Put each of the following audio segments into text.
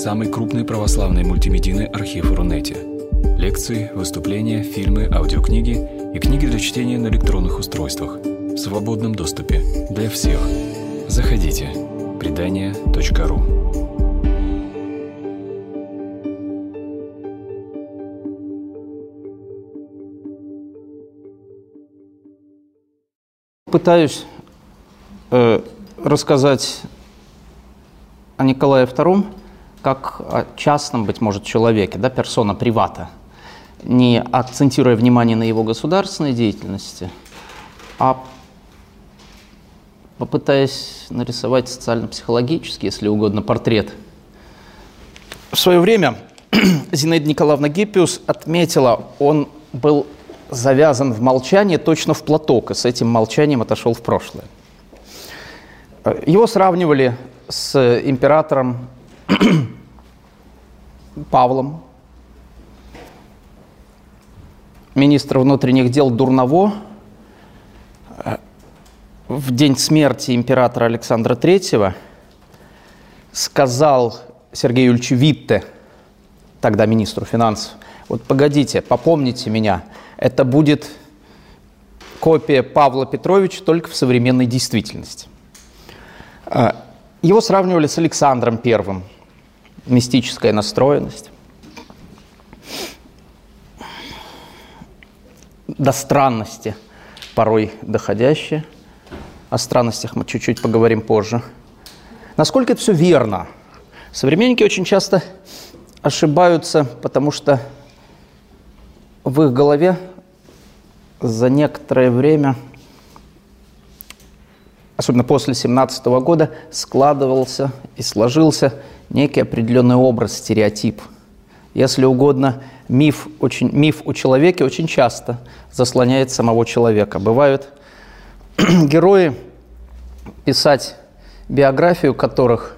самый крупный православный мультимедийный архив Рунете. Лекции, выступления, фильмы, аудиокниги и книги для чтения на электронных устройствах в свободном доступе для всех. Заходите. Предания.ру Пытаюсь э, рассказать о Николае II как о частном, быть может, человеке, да, персона привата, не акцентируя внимание на его государственной деятельности, а попытаясь нарисовать социально-психологический, если угодно, портрет. В свое время Зинаида Николаевна Гиппиус отметила, он был завязан в молчание точно в платок, и с этим молчанием отошел в прошлое. Его сравнивали с императором Павлом, министр внутренних дел Дурново, в день смерти императора Александра III сказал Сергею Юльевичу Витте, тогда министру финансов, вот погодите, попомните меня, это будет копия Павла Петровича только в современной действительности. А, его сравнивали с Александром Первым. Мистическая настроенность. До странности порой доходящие. О странностях мы чуть-чуть поговорим позже. Насколько это все верно? Современники очень часто ошибаются, потому что в их голове за некоторое время – особенно после 17 года, складывался и сложился некий определенный образ, стереотип. Если угодно, миф, очень, миф у человека очень часто заслоняет самого человека. Бывают герои, писать биографию которых,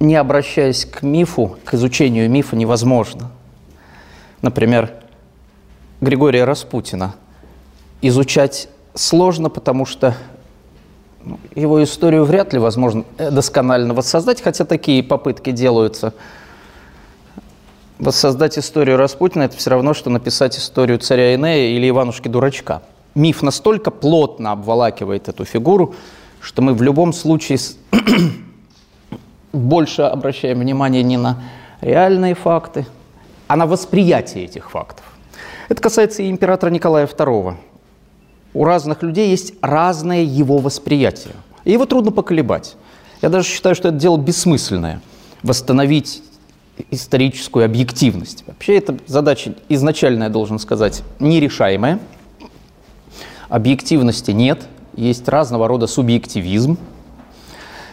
не обращаясь к мифу, к изучению мифа, невозможно. Например, Григория Распутина изучать сложно, потому что его историю вряд ли возможно досконально воссоздать, хотя такие попытки делаются. Воссоздать историю Распутина – это все равно, что написать историю царя Инея или Иванушки-дурачка. Миф настолько плотно обволакивает эту фигуру, что мы в любом случае больше обращаем внимание не на реальные факты, а на восприятие этих фактов. Это касается и императора Николая II у разных людей есть разное его восприятие. И его трудно поколебать. Я даже считаю, что это дело бессмысленное. Восстановить историческую объективность. Вообще эта задача изначально, я должен сказать, нерешаемая. Объективности нет, есть разного рода субъективизм.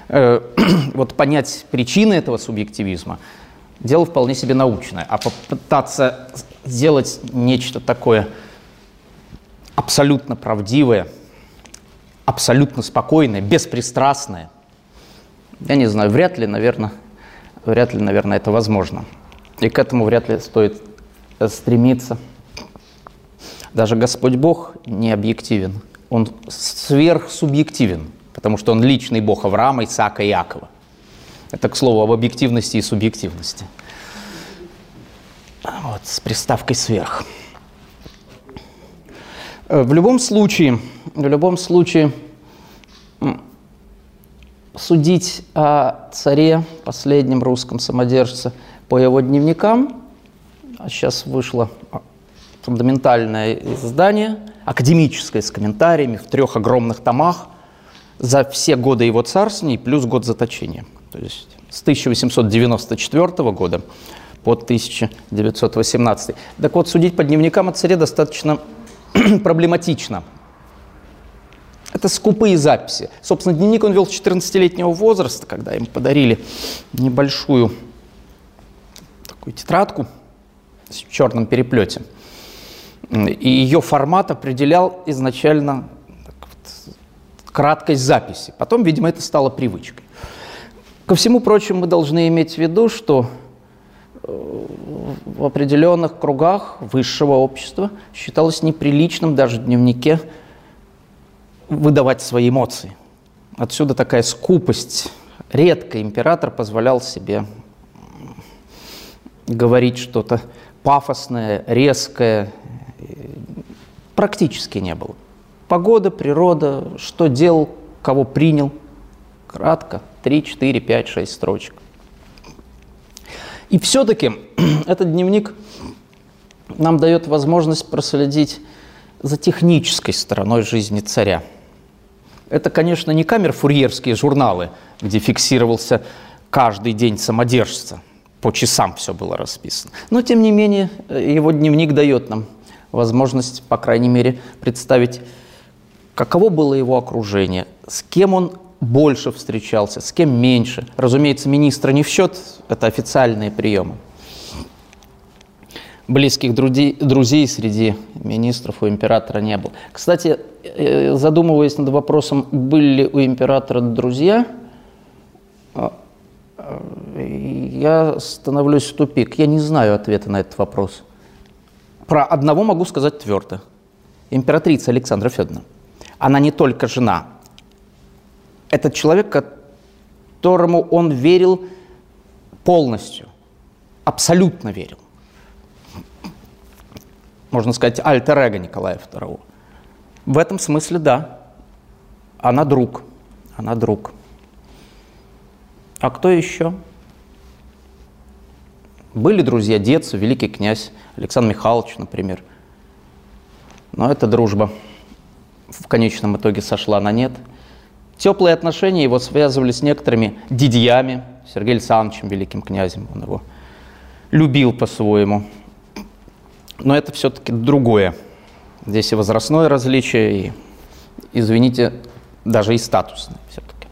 Э, вот понять причины этого субъективизма – дело вполне себе научное. А попытаться сделать нечто такое – абсолютно правдивое, абсолютно спокойное, беспристрастное. Я не знаю, вряд ли, наверное, вряд ли, наверное, это возможно. И к этому вряд ли стоит стремиться. Даже Господь Бог не объективен, Он сверхсубъективен, потому что Он личный Бог Авраама, Исаака и Иакова. Это, к слову, об объективности и субъективности. Вот, с приставкой «сверх». Э, в любом случае, в любом случае, судить о царе, последнем русском самодержце, по его дневникам, а сейчас вышло фундаментальное издание, академическое, с комментариями в трех огромных томах за все годы его царствования плюс год заточения. То есть с 1894 года по 1918. Так вот, судить по дневникам о царе достаточно проблематично. Это скупые записи. Собственно, дневник он вел с 14-летнего возраста, когда им подарили небольшую такую тетрадку в черном переплете. И ее формат определял изначально вот, краткость записи. Потом, видимо, это стало привычкой. Ко всему прочему, мы должны иметь в виду, что в определенных кругах высшего общества считалось неприличным даже в дневнике выдавать свои эмоции. Отсюда такая скупость. Редко император позволял себе говорить что-то пафосное, резкое, практически не было. Погода, природа, что делал, кого принял. Кратко, 3, 4, 5, 6 строчек. И все-таки этот дневник нам дает возможность проследить за технической стороной жизни царя. Это, конечно, не камер-фурьерские журналы, где фиксировался каждый день самодержца. По часам все было расписано. Но, тем не менее, его дневник дает нам возможность, по крайней мере, представить, каково было его окружение, с кем он больше встречался, с кем меньше. Разумеется, министра не в счет, это официальные приемы. Близких друзей, среди министров у императора не было. Кстати, э, задумываясь над вопросом, были ли у императора друзья, а, я становлюсь в тупик. Я не знаю ответа на этот вопрос. Про одного могу сказать твердо. Императрица Александра Федоровна. Она не только жена. Это человек, которому он верил полностью, абсолютно верил. Можно сказать, альтер-эго Николая II. В этом смысле да. Она друг. Она друг. А кто еще? Были друзья детства, великий князь Александр Михайлович, например. Но эта дружба в конечном итоге сошла на нет. Теплые отношения его связывали с некоторыми дидьями, Сергеем Александровичем, великим князем. Он его любил по-своему. Но это все-таки другое. Здесь и возрастное различие, и, извините, даже и статусное все-таки.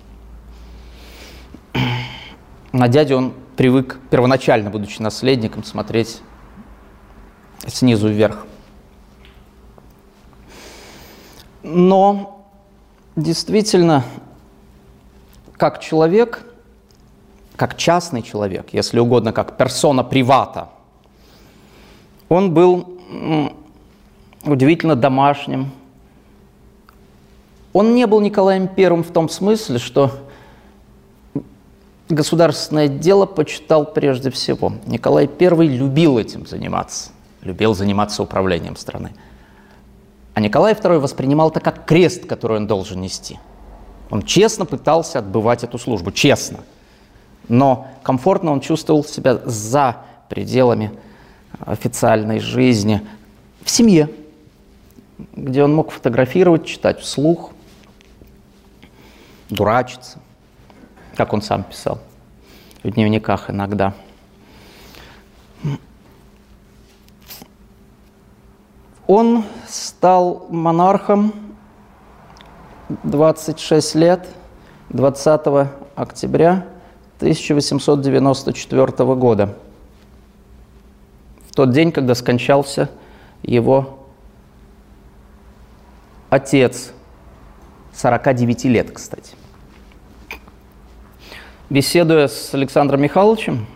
На дядю он привык, первоначально будучи наследником, смотреть снизу вверх. Но действительно, как человек, как частный человек, если угодно, как персона привата, он был удивительно домашним. Он не был Николаем Первым в том смысле, что государственное дело почитал прежде всего. Николай I любил этим заниматься, любил заниматься управлением страны. А Николай II воспринимал это как крест, который он должен нести. Он честно пытался отбывать эту службу, честно. Но комфортно он чувствовал себя за пределами официальной жизни, в семье, где он мог фотографировать, читать вслух, дурачиться – как он сам писал в дневниках иногда. Он стал монархом 26 лет 20 октября 1894 года. В тот день, когда скончался его отец, 49 лет, кстати. Беседуя с Александром Михайловичем,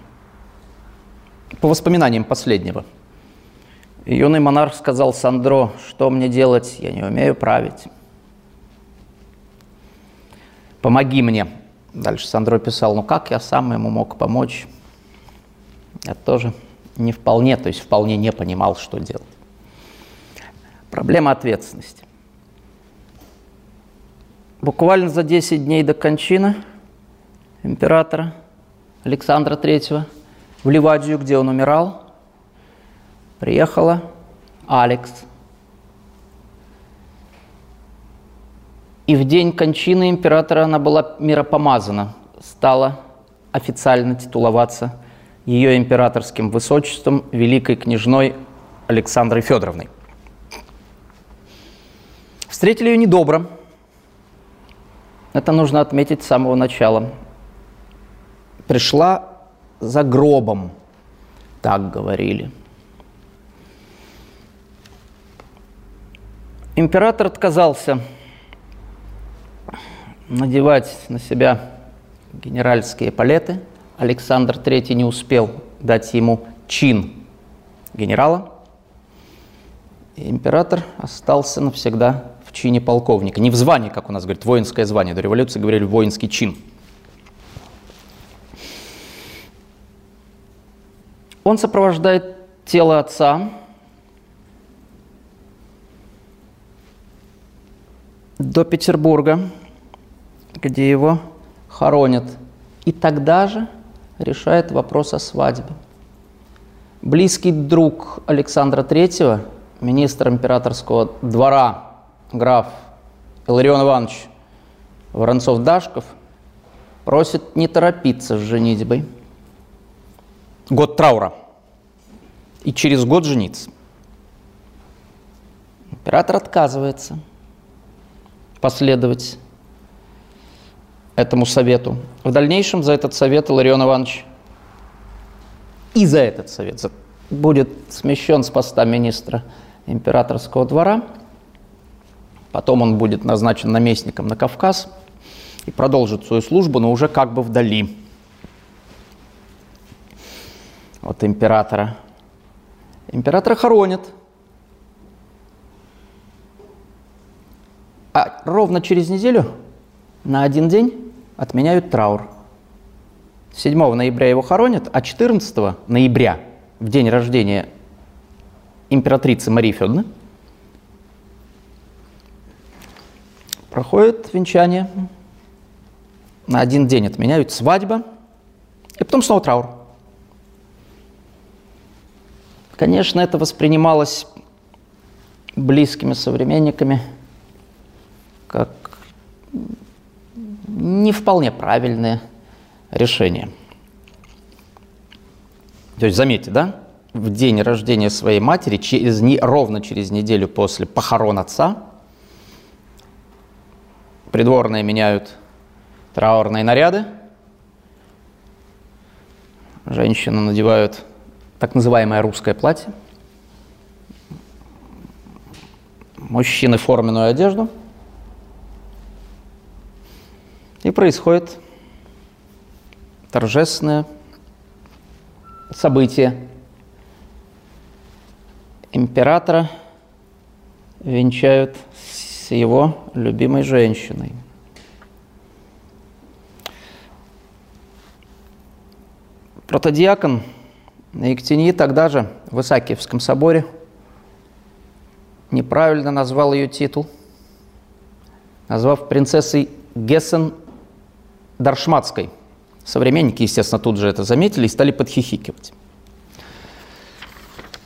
по воспоминаниям последнего, юный монарх сказал Сандро, что мне делать, я не умею править. Помоги мне. Дальше Сандро писал, ну как я сам ему мог помочь? Я тоже не вполне, то есть вполне не понимал, что делать. Проблема ответственности. Буквально за 10 дней до кончины – императора Александра III в Ливадию, где он умирал, приехала Алекс. И в день кончины императора она была миропомазана, стала официально титуловаться ее императорским высочеством великой княжной Александрой Федоровной. Встретили ее недобро. Это нужно отметить с самого начала пришла за гробом, так говорили. Император отказался надевать на себя генеральские палеты. Александр III не успел дать ему чин генерала. И император остался навсегда в чине полковника. Не в звании, как у нас говорят, воинское звание. До революции говорили воинский чин – Он сопровождает тело отца до Петербурга, где его хоронят. И тогда же решает вопрос о свадьбе. Близкий друг Александра III, министр императорского двора, граф Иларион Иванович Воронцов-Дашков, просит не торопиться с женитьбой. Год траура. И через год жениться. Император отказывается последовать этому совету. В дальнейшем за этот совет Иларион Иванович и за этот совет будет смещен с поста министра императорского двора. Потом он будет назначен наместником на Кавказ и продолжит свою службу, но уже как бы вдали от императора. Императора хоронят. А ровно через неделю на один день отменяют траур. 7 ноября его хоронят, а 14 ноября, в день рождения императрицы Марии Федоровны, проходит венчание. На один день отменяют свадьба, и потом снова траур. Конечно, это воспринималось близкими современниками как не вполне правильное решение. То есть, заметьте, да, в день рождения своей матери, через, не, ровно через неделю после похорон отца, придворные меняют траурные наряды, женщины надевают так называемое русское платье, мужчины форменную одежду – и происходит торжественное событие. Императора венчают с его любимой женщиной. Протодиакон на Ектинии тогда же в Исаакиевском соборе неправильно назвал ее титул, назвав принцессой Гессен Даршматской. Современники, естественно, тут же это заметили и стали подхихикивать.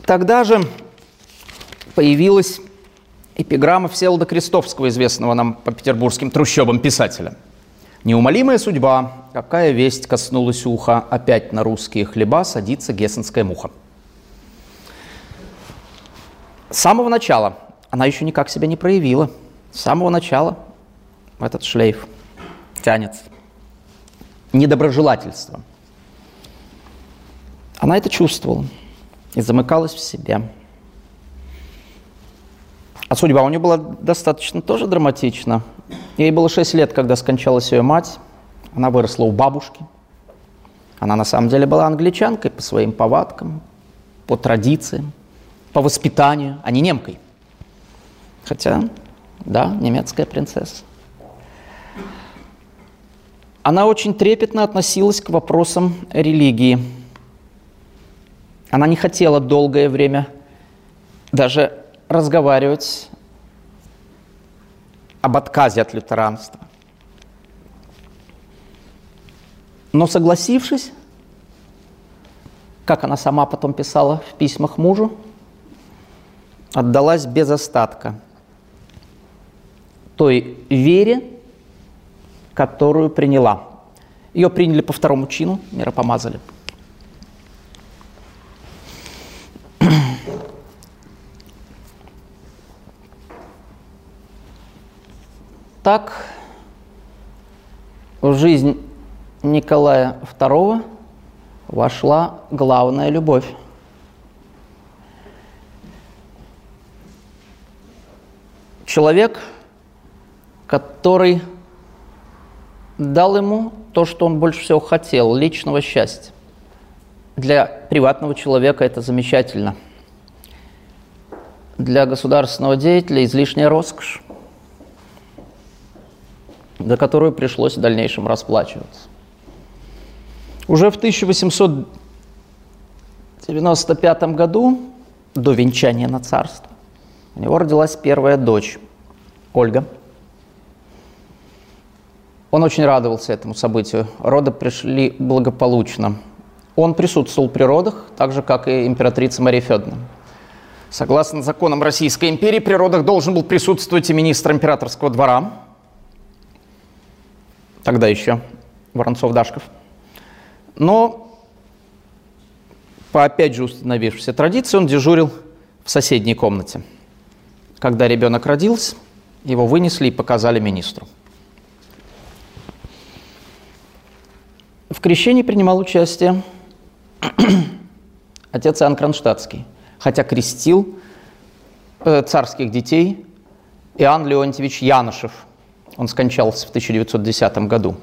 Тогда же появилась эпиграмма Всеволода Крестовского, известного нам по петербургским трущобам писателя. «Неумолимая судьба, какая весть коснулась уха, опять на русские хлеба садится гессенская муха». С самого начала она еще никак себя не проявила. С самого начала этот шлейф тянется недоброжелательства. Она это чувствовала и замыкалась в себе. А судьба у нее была достаточно тоже драматична. Ей было 6 лет, когда скончалась ее мать. Она выросла у бабушки. Она на самом деле была англичанкой по своим повадкам, по традициям, по воспитанию, а не немкой. Хотя, да, немецкая принцесса. Она очень трепетно относилась к вопросам религии. Она не хотела долгое время даже разговаривать об отказе от лютеранства. Но согласившись, как она сама потом писала в письмах мужу, отдалась без остатка той вере, которую приняла. Ее приняли по второму чину, миропомазали. Так в жизнь Николая II вошла главная любовь. Человек, который дал ему то, что он больше всего хотел, личного счастья. Для приватного человека это замечательно. Для государственного деятеля излишняя роскошь, за которую пришлось в дальнейшем расплачиваться. Уже в 1890 95 году, до венчания на царство, у него родилась первая дочь, Ольга. Он очень радовался этому событию. Роды пришли благополучно. Он присутствовал при родах, так же, как и императрица Мария Федоровна. Согласно законам Российской империи, при родах должен был присутствовать и министр императорского двора, тогда еще Воронцов-Дашков. Но по опять же установившейся традиции он дежурил в соседней комнате. Когда ребенок родился, его вынесли и показали министру. В крещении принимал участие отец Иоанн Кронштадтский, хотя крестил э, царских детей Иоанн Леонтьевич Янышев. Он скончался в 1910 году.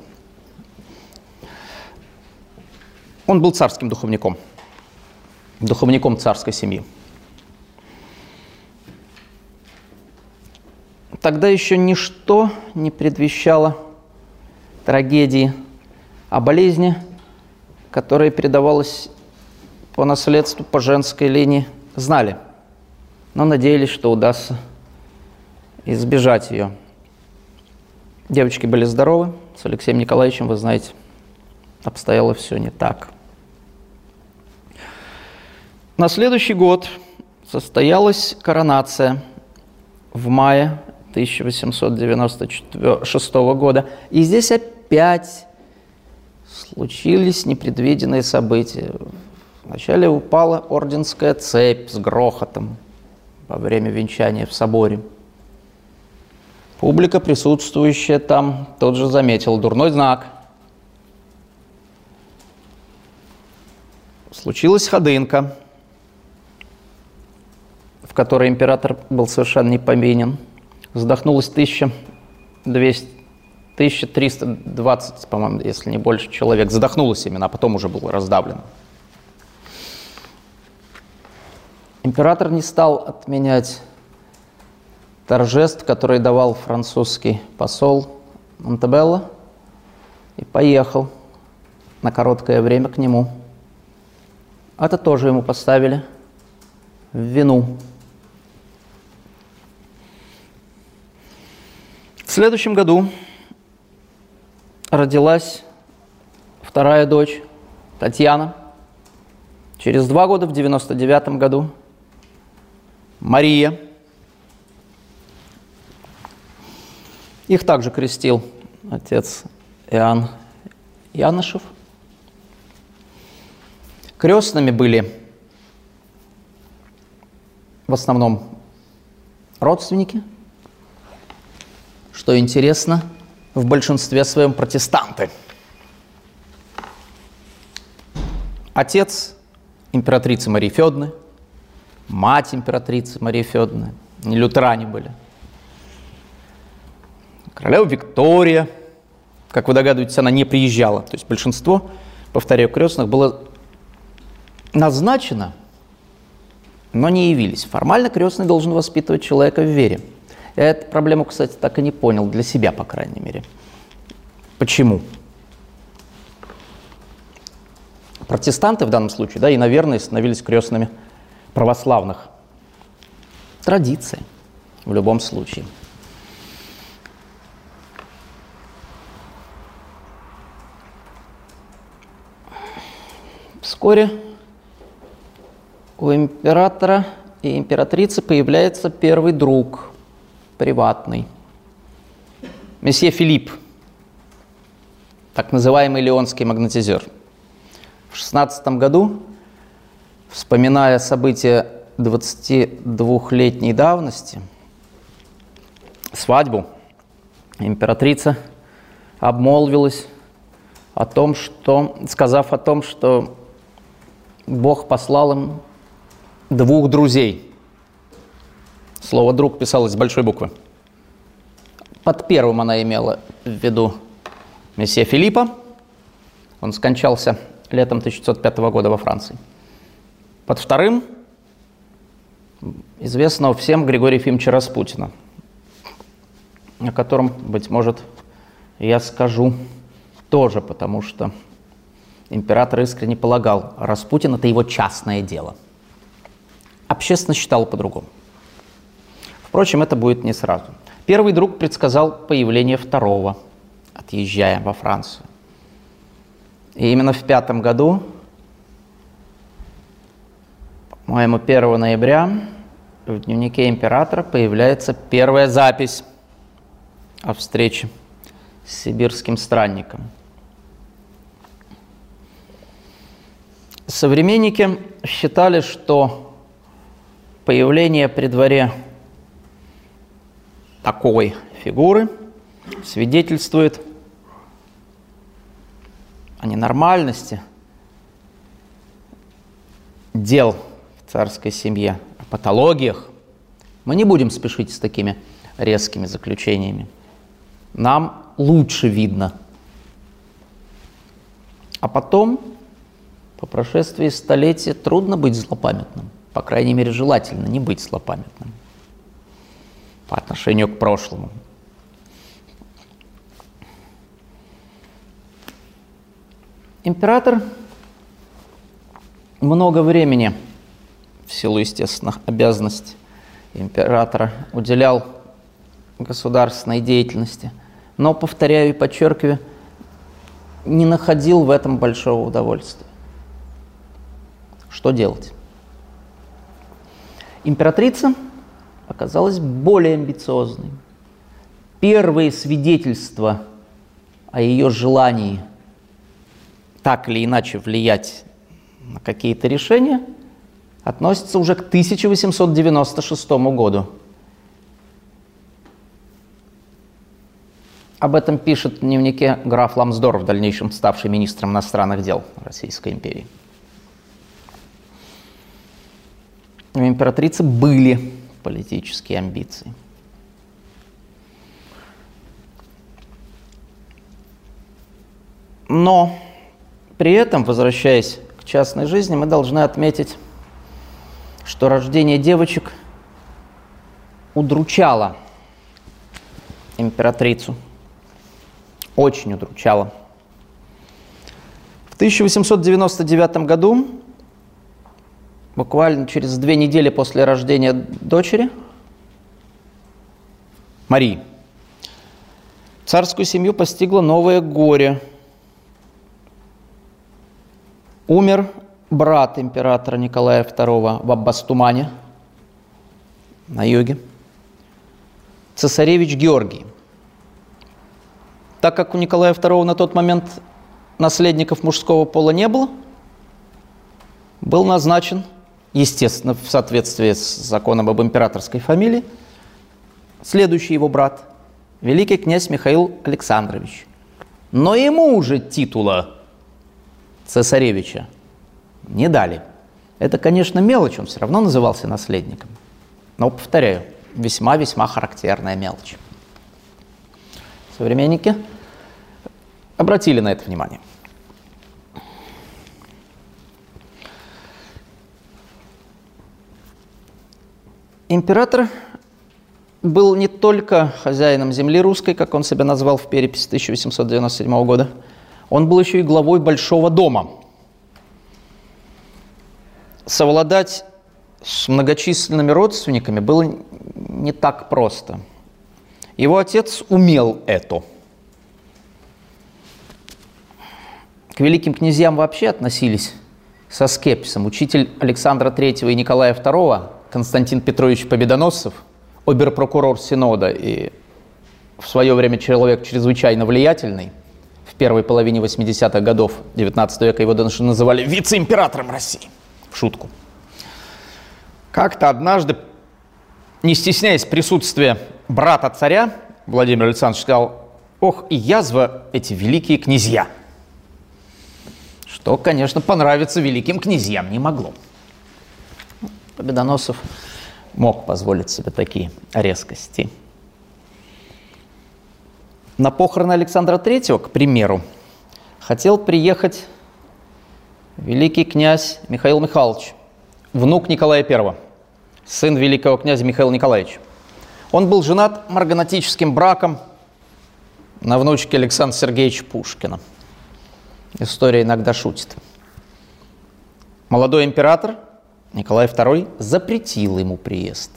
Он был царским духовником, духовником царской семьи. Тогда еще ничто не предвещало трагедии, а болезни, которая передавалась по наследству по женской линии, знали, но надеялись, что удастся избежать ее. Девочки были здоровы, с Алексеем Николаевичем, вы знаете, обстояло все не так. На следующий год состоялась коронация в мае 1896 года. И здесь опять случились непредвиденные события. Вначале упала орденская цепь с грохотом во время венчания в соборе. Публика, присутствующая там, тот же заметил дурной знак. Случилась ходынка – в которой император был совершенно не повинен. Задохнулось 1200, 1320, по-моему, если не больше человек. Задохнулось именно, а потом уже был раздавлен. Император не стал отменять торжеств, которые давал французский посол Монтебелло, и поехал на короткое время к нему. Это тоже ему поставили в вину. В следующем году родилась вторая дочь Татьяна. Через два года, в 99 году, Мария. Их также крестил отец Иоанн Янышев. Крестными были в основном родственники – что интересно, в большинстве своем протестанты. Отец императрицы Марии Федоровны, мать императрицы Марии Федоровны, не лютеране были. Королева Виктория, как вы догадываетесь, она не приезжала. То есть большинство, повторяю, крестных было назначено, но не явились. Формально крестный должен воспитывать человека в вере – я эту проблему, кстати, так и не понял, для себя, по крайней мере. Почему? Протестанты в данном случае, да, и, наверное, становились крестными православных. Традиция в любом случае. Вскоре у императора и императрицы появляется первый друг – приватный. Месье Филипп, так называемый леонский магнетизер. В 16 году, вспоминая события 22-летней давности, свадьбу, императрица обмолвилась о том, что, сказав о том, что Бог послал им двух друзей – Слово «друг» писалось с большой буквы. Под первым она имела в виду месье Филиппа. Он скончался летом 1905 года во Франции. Под вторым известного всем Григория Ефимовича Распутина, о котором, быть может, я скажу тоже, потому что император искренне полагал, Распутин – это его частное дело. Общественно считал по-другому. Впрочем, это будет не сразу. Первый друг предсказал появление второго, отъезжая во Францию. И именно в пятом году, по-моему, 1 ноября, в дневнике императора появляется первая запись о встрече с сибирским странником. Современники считали, что появление при дворе такой фигуры свидетельствует о ненормальности дел в царской семье, о патологиях. Мы не будем спешить с такими резкими заключениями. Нам лучше видно. А потом, по прошествии столетия, трудно быть злопамятным. По крайней мере, желательно не быть злопамятным по отношению к прошлому. Император много времени, в силу естественных обязанностей императора, уделял государственной деятельности, но, повторяю и подчеркиваю, не находил в этом большого удовольствия. Что делать? Императрица – оказалась более амбициозной. Первые свидетельства о ее желании так или иначе влиять на какие-то решения относятся уже к 1896 году. Об этом пишет в дневнике граф Ламсдор, в дальнейшем ставший министром иностранных дел Российской империи. У императрицы были политические амбиции. Но при этом, возвращаясь к частной жизни, мы должны отметить, что рождение девочек удручало императрицу, очень удручало. В 1899 году буквально через две недели после рождения дочери, Марии, царскую семью постигло новое горе. Умер брат императора Николая II в Аббастумане на юге, цесаревич Георгий. Так как у Николая II на тот момент наследников мужского пола не было, был назначен – естественно, в соответствии с законом об императорской фамилии, следующий его брат, великий князь Михаил Александрович. Но ему уже титула цесаревича не дали. Это, конечно, мелочь, он все равно назывался наследником. Но, повторяю, весьма-весьма характерная мелочь. Современники обратили на это внимание. Император был не только хозяином земли русской, как он себя назвал в переписи 1897 года, он был еще и главой Большого дома. Совладать с многочисленными родственниками было не так просто. Его отец умел это. К великим князьям вообще относились со скепсисом. Учитель Александра III и Николая II Константин Петрович Победоносцев, оберпрокурор Синода и в свое время человек чрезвычайно влиятельный, в первой половине 80-х годов 19 века его даже называли вице-императором России, в шутку. Как-то однажды, не стесняясь присутствия брата царя, Владимир Александрович сказал, ох, и язва эти великие князья. Что, конечно, понравиться великим князьям не могло. Победоносов мог позволить себе такие резкости. На похороны Александра III, к примеру, хотел приехать великий князь Михаил Михайлович, внук Николая I, сын великого князя Михаила Николаевича. Он был женат марганатическим браком на внучке Александра Сергеевича Пушкина. История иногда шутит. Молодой император Николай II запретил ему приезд.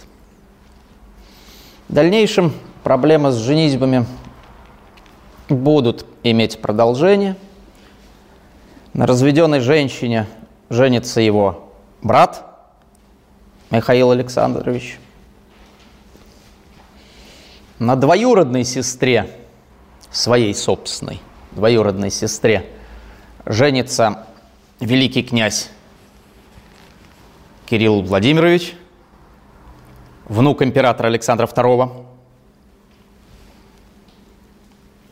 В дальнейшем проблемы с женитьбами будут иметь продолжение. На разведенной женщине женится его брат Михаил Александрович. На двоюродной сестре, своей собственной, двоюродной сестре, женится великий князь Кирилл Владимирович, внук императора Александра II.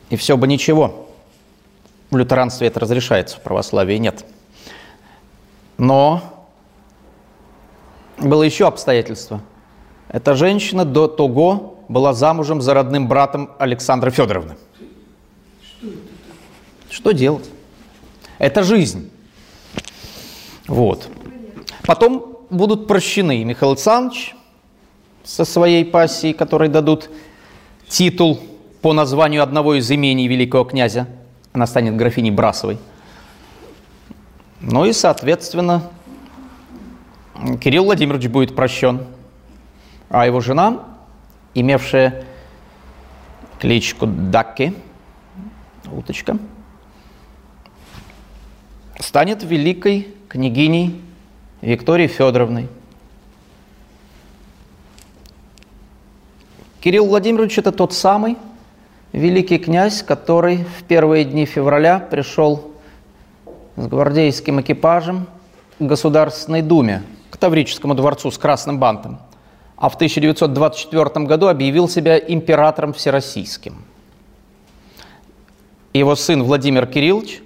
И все бы ничего. В лютеранстве это разрешается, в православии нет. Но было еще обстоятельство. Эта женщина до того была замужем за родным братом Александры Федоровны. Что, Что делать? Это жизнь. Вот. Потом будут прощены Михаил Александрович со своей пассией, которой дадут титул по названию одного из имений великого князя. Она станет графиней Брасовой. Ну и, соответственно, Кирилл Владимирович будет прощен, а его жена, имевшая кличку Дакки, уточка, станет великой княгиней Викторией Федоровной. Кирилл Владимирович – это тот самый великий князь, который в первые дни февраля пришел с гвардейским экипажем к Государственной Думе, к Таврическому дворцу с красным бантом, а в 1924 году объявил себя императором всероссийским. Его сын Владимир Кириллович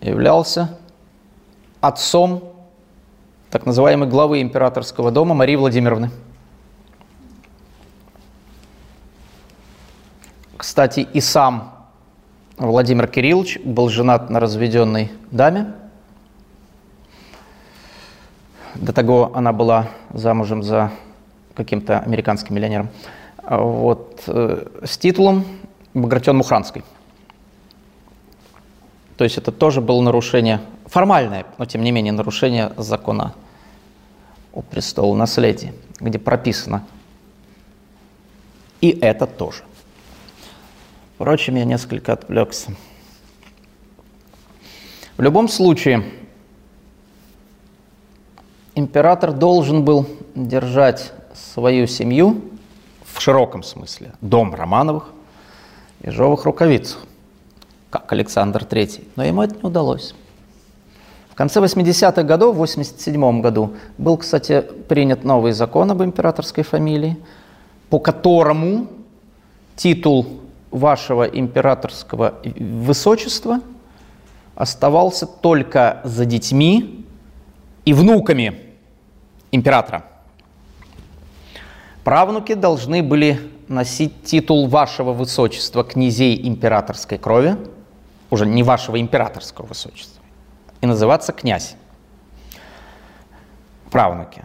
являлся отцом так называемой главы императорского дома Марии Владимировны. Кстати, и сам Владимир Кириллович был женат на разведенной даме. До того она была замужем за каким-то американским миллионером. Вот, э, с титулом Багратион Мухранской. То есть это тоже было нарушение, формальное, но тем не менее нарушение закона о престолонаследии, где прописано и это тоже. Впрочем, я несколько отвлекся. В любом случае, император должен был держать свою семью в широком смысле, дом Романовых, ежовых рукавицах, как Александр III. Но ему это не удалось. В конце 80-х годов, в 87 году, был, кстати, принят новый закон об императорской фамилии, по которому титул вашего императорского высочества оставался только за детьми и внуками императора. Правнуки должны были носить титул вашего высочества князей императорской крови, уже не вашего императорского высочества, и называться князь. Правнуки.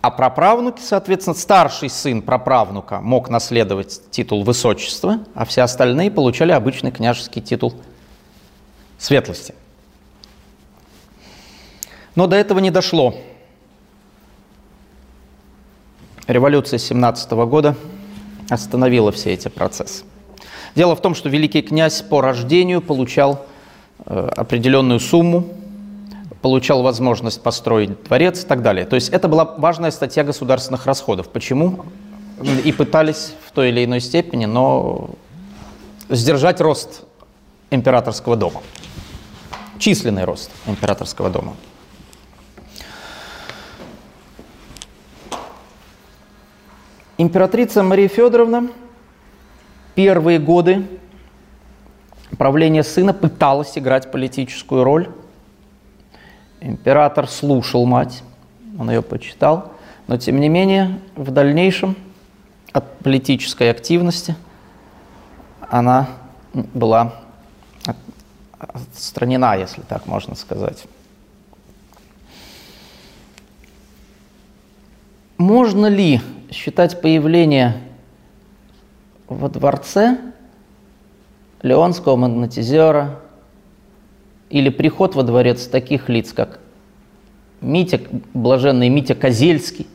А праправнуки, соответственно, старший сын праправнука мог наследовать титул высочества, а все остальные получали обычный княжеский титул светлости. Но до этого не дошло. Революция 17 года остановила все эти процессы. Дело в том, что великий князь по рождению получал определенную сумму получал возможность построить дворец и так далее. То есть это была важная статья государственных расходов. Почему? И пытались в той или иной степени, но сдержать рост императорского дома. Численный рост императорского дома. Императрица Мария Федоровна первые годы правления сына пыталась играть политическую роль Император слушал мать, он ее почитал, но тем не менее в дальнейшем от политической активности она была отстранена, если так можно сказать. Можно ли считать появление во дворце Леонского магнетизера, или приход во дворец таких лиц, как Митя, блаженный Митя Козельский,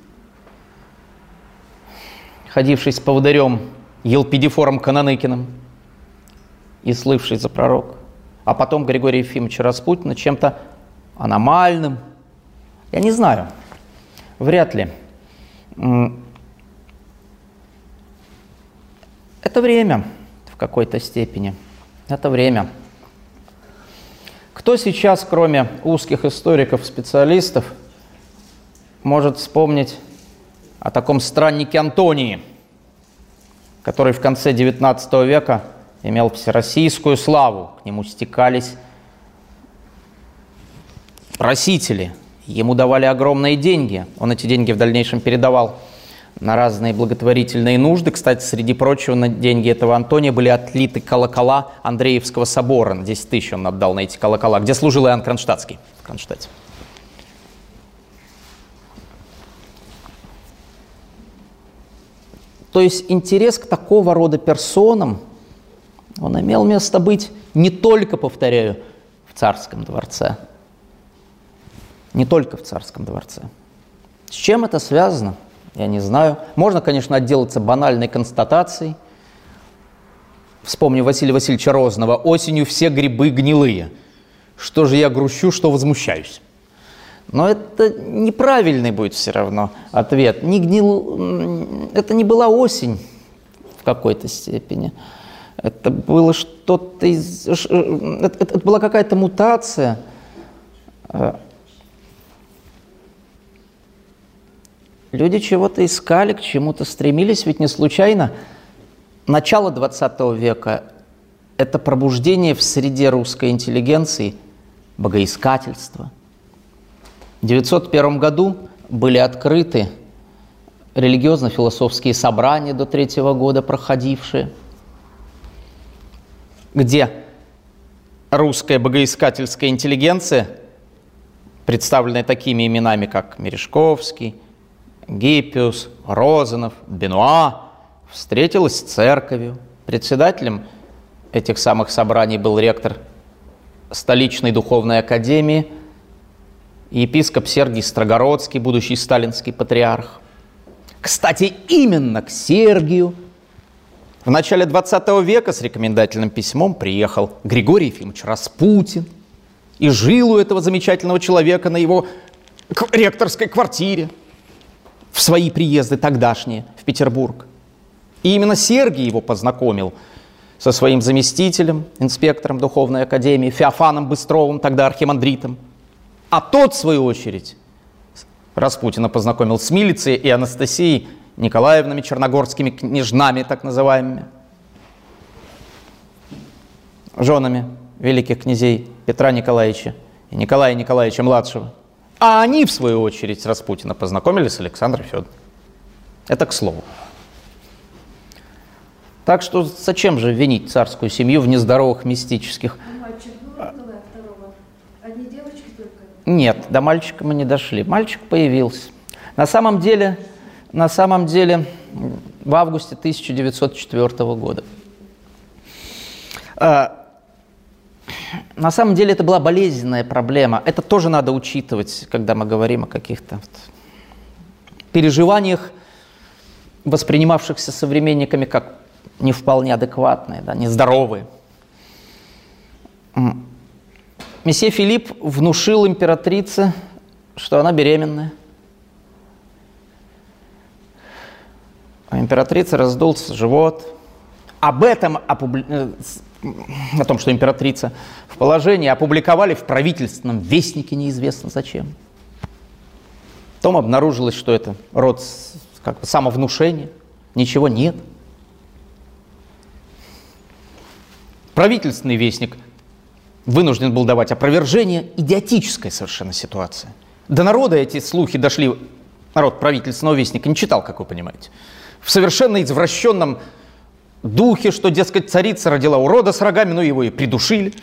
ходивший с поводырем Елпидифором Кананыкиным и слывший за пророк, а потом Григорий Ефимович Распутина чем-то аномальным. Я не знаю, вряд ли. Это время какой-то степени. Это время. Кто сейчас, кроме узких историков, специалистов, может вспомнить о таком страннике Антонии, который в конце XIX века имел всероссийскую славу. К нему стекались просители, ему давали огромные деньги. Он эти деньги в дальнейшем передавал на разные благотворительные нужды. Кстати, среди прочего, на деньги этого Антония были отлиты колокола Андреевского собора. На 10 тысяч он отдал на эти колокола, где служил Иоанн Кронштадтский в Кронштадте. То есть интерес к такого рода персонам, он имел место быть не только, повторяю, в царском дворце. Не только в царском дворце. С чем это связано? Я не знаю. Можно, конечно, отделаться банальной констатацией. Вспомню Василия Васильевича Розного. «Осенью все грибы гнилые. Что же я грущу, что возмущаюсь?» Но это неправильный будет все равно ответ. Не гнил... Это не была осень в какой-то степени. Это было что-то из... Это, это была какая-то мутация. Люди чего-то искали, к чему-то стремились, ведь не случайно. Начало 20 века – это пробуждение в среде русской интеллигенции богоискательства – в 901 году были открыты религиозно-философские собрания до третьего года проходившие, где русская богоискательская интеллигенция, представленная такими именами, как Мережковский, Гиппиус, Розанов, Бенуа, встретилась с церковью. Председателем этих самых собраний был ректор столичной духовной академии – епископ Сергий Строгородский, будущий сталинский патриарх. Кстати, именно к Сергию в начале 20 века с рекомендательным письмом приехал Григорий Ефимович Распутин и жил у этого замечательного человека на его ректорской квартире в свои приезды тогдашние в Петербург. И именно Сергий его познакомил со своим заместителем, инспектором Духовной Академии, Феофаном Быстровым, тогда архимандритом – а тот, в свою очередь, Распутина познакомил с милицией и Анастасией Николаевнами, черногорскими княжнами, так называемыми, женами великих князей Петра Николаевича и Николая Николаевича младшего. А они, в свою очередь, Распутина познакомились с Александром Федоровым. Это к слову. Так что зачем же винить царскую семью в нездоровых мистических Нет, до мальчика мы не дошли. Мальчик появился. На самом деле, на самом деле в августе 1904 года. На самом деле это была болезненная проблема. Это тоже надо учитывать, когда мы говорим о каких-то переживаниях, воспринимавшихся современниками как не вполне адекватные, да, нездоровые. Месье Филипп внушил императрице, что она беременная. А императрица раздулся живот. Об этом, опубли... О том, что императрица в положении, опубликовали в правительственном вестнике неизвестно зачем. Потом обнаружилось, что это род как бы самовнушения, ничего нет. Правительственный вестник вынужден был давать опровержение. Идиотическая совершенно ситуация. До народа эти слухи дошли, народ правительственного вестника не читал, как вы понимаете. В совершенно извращенном духе, что, дескать, царица родила урода с рогами, ну его и придушили.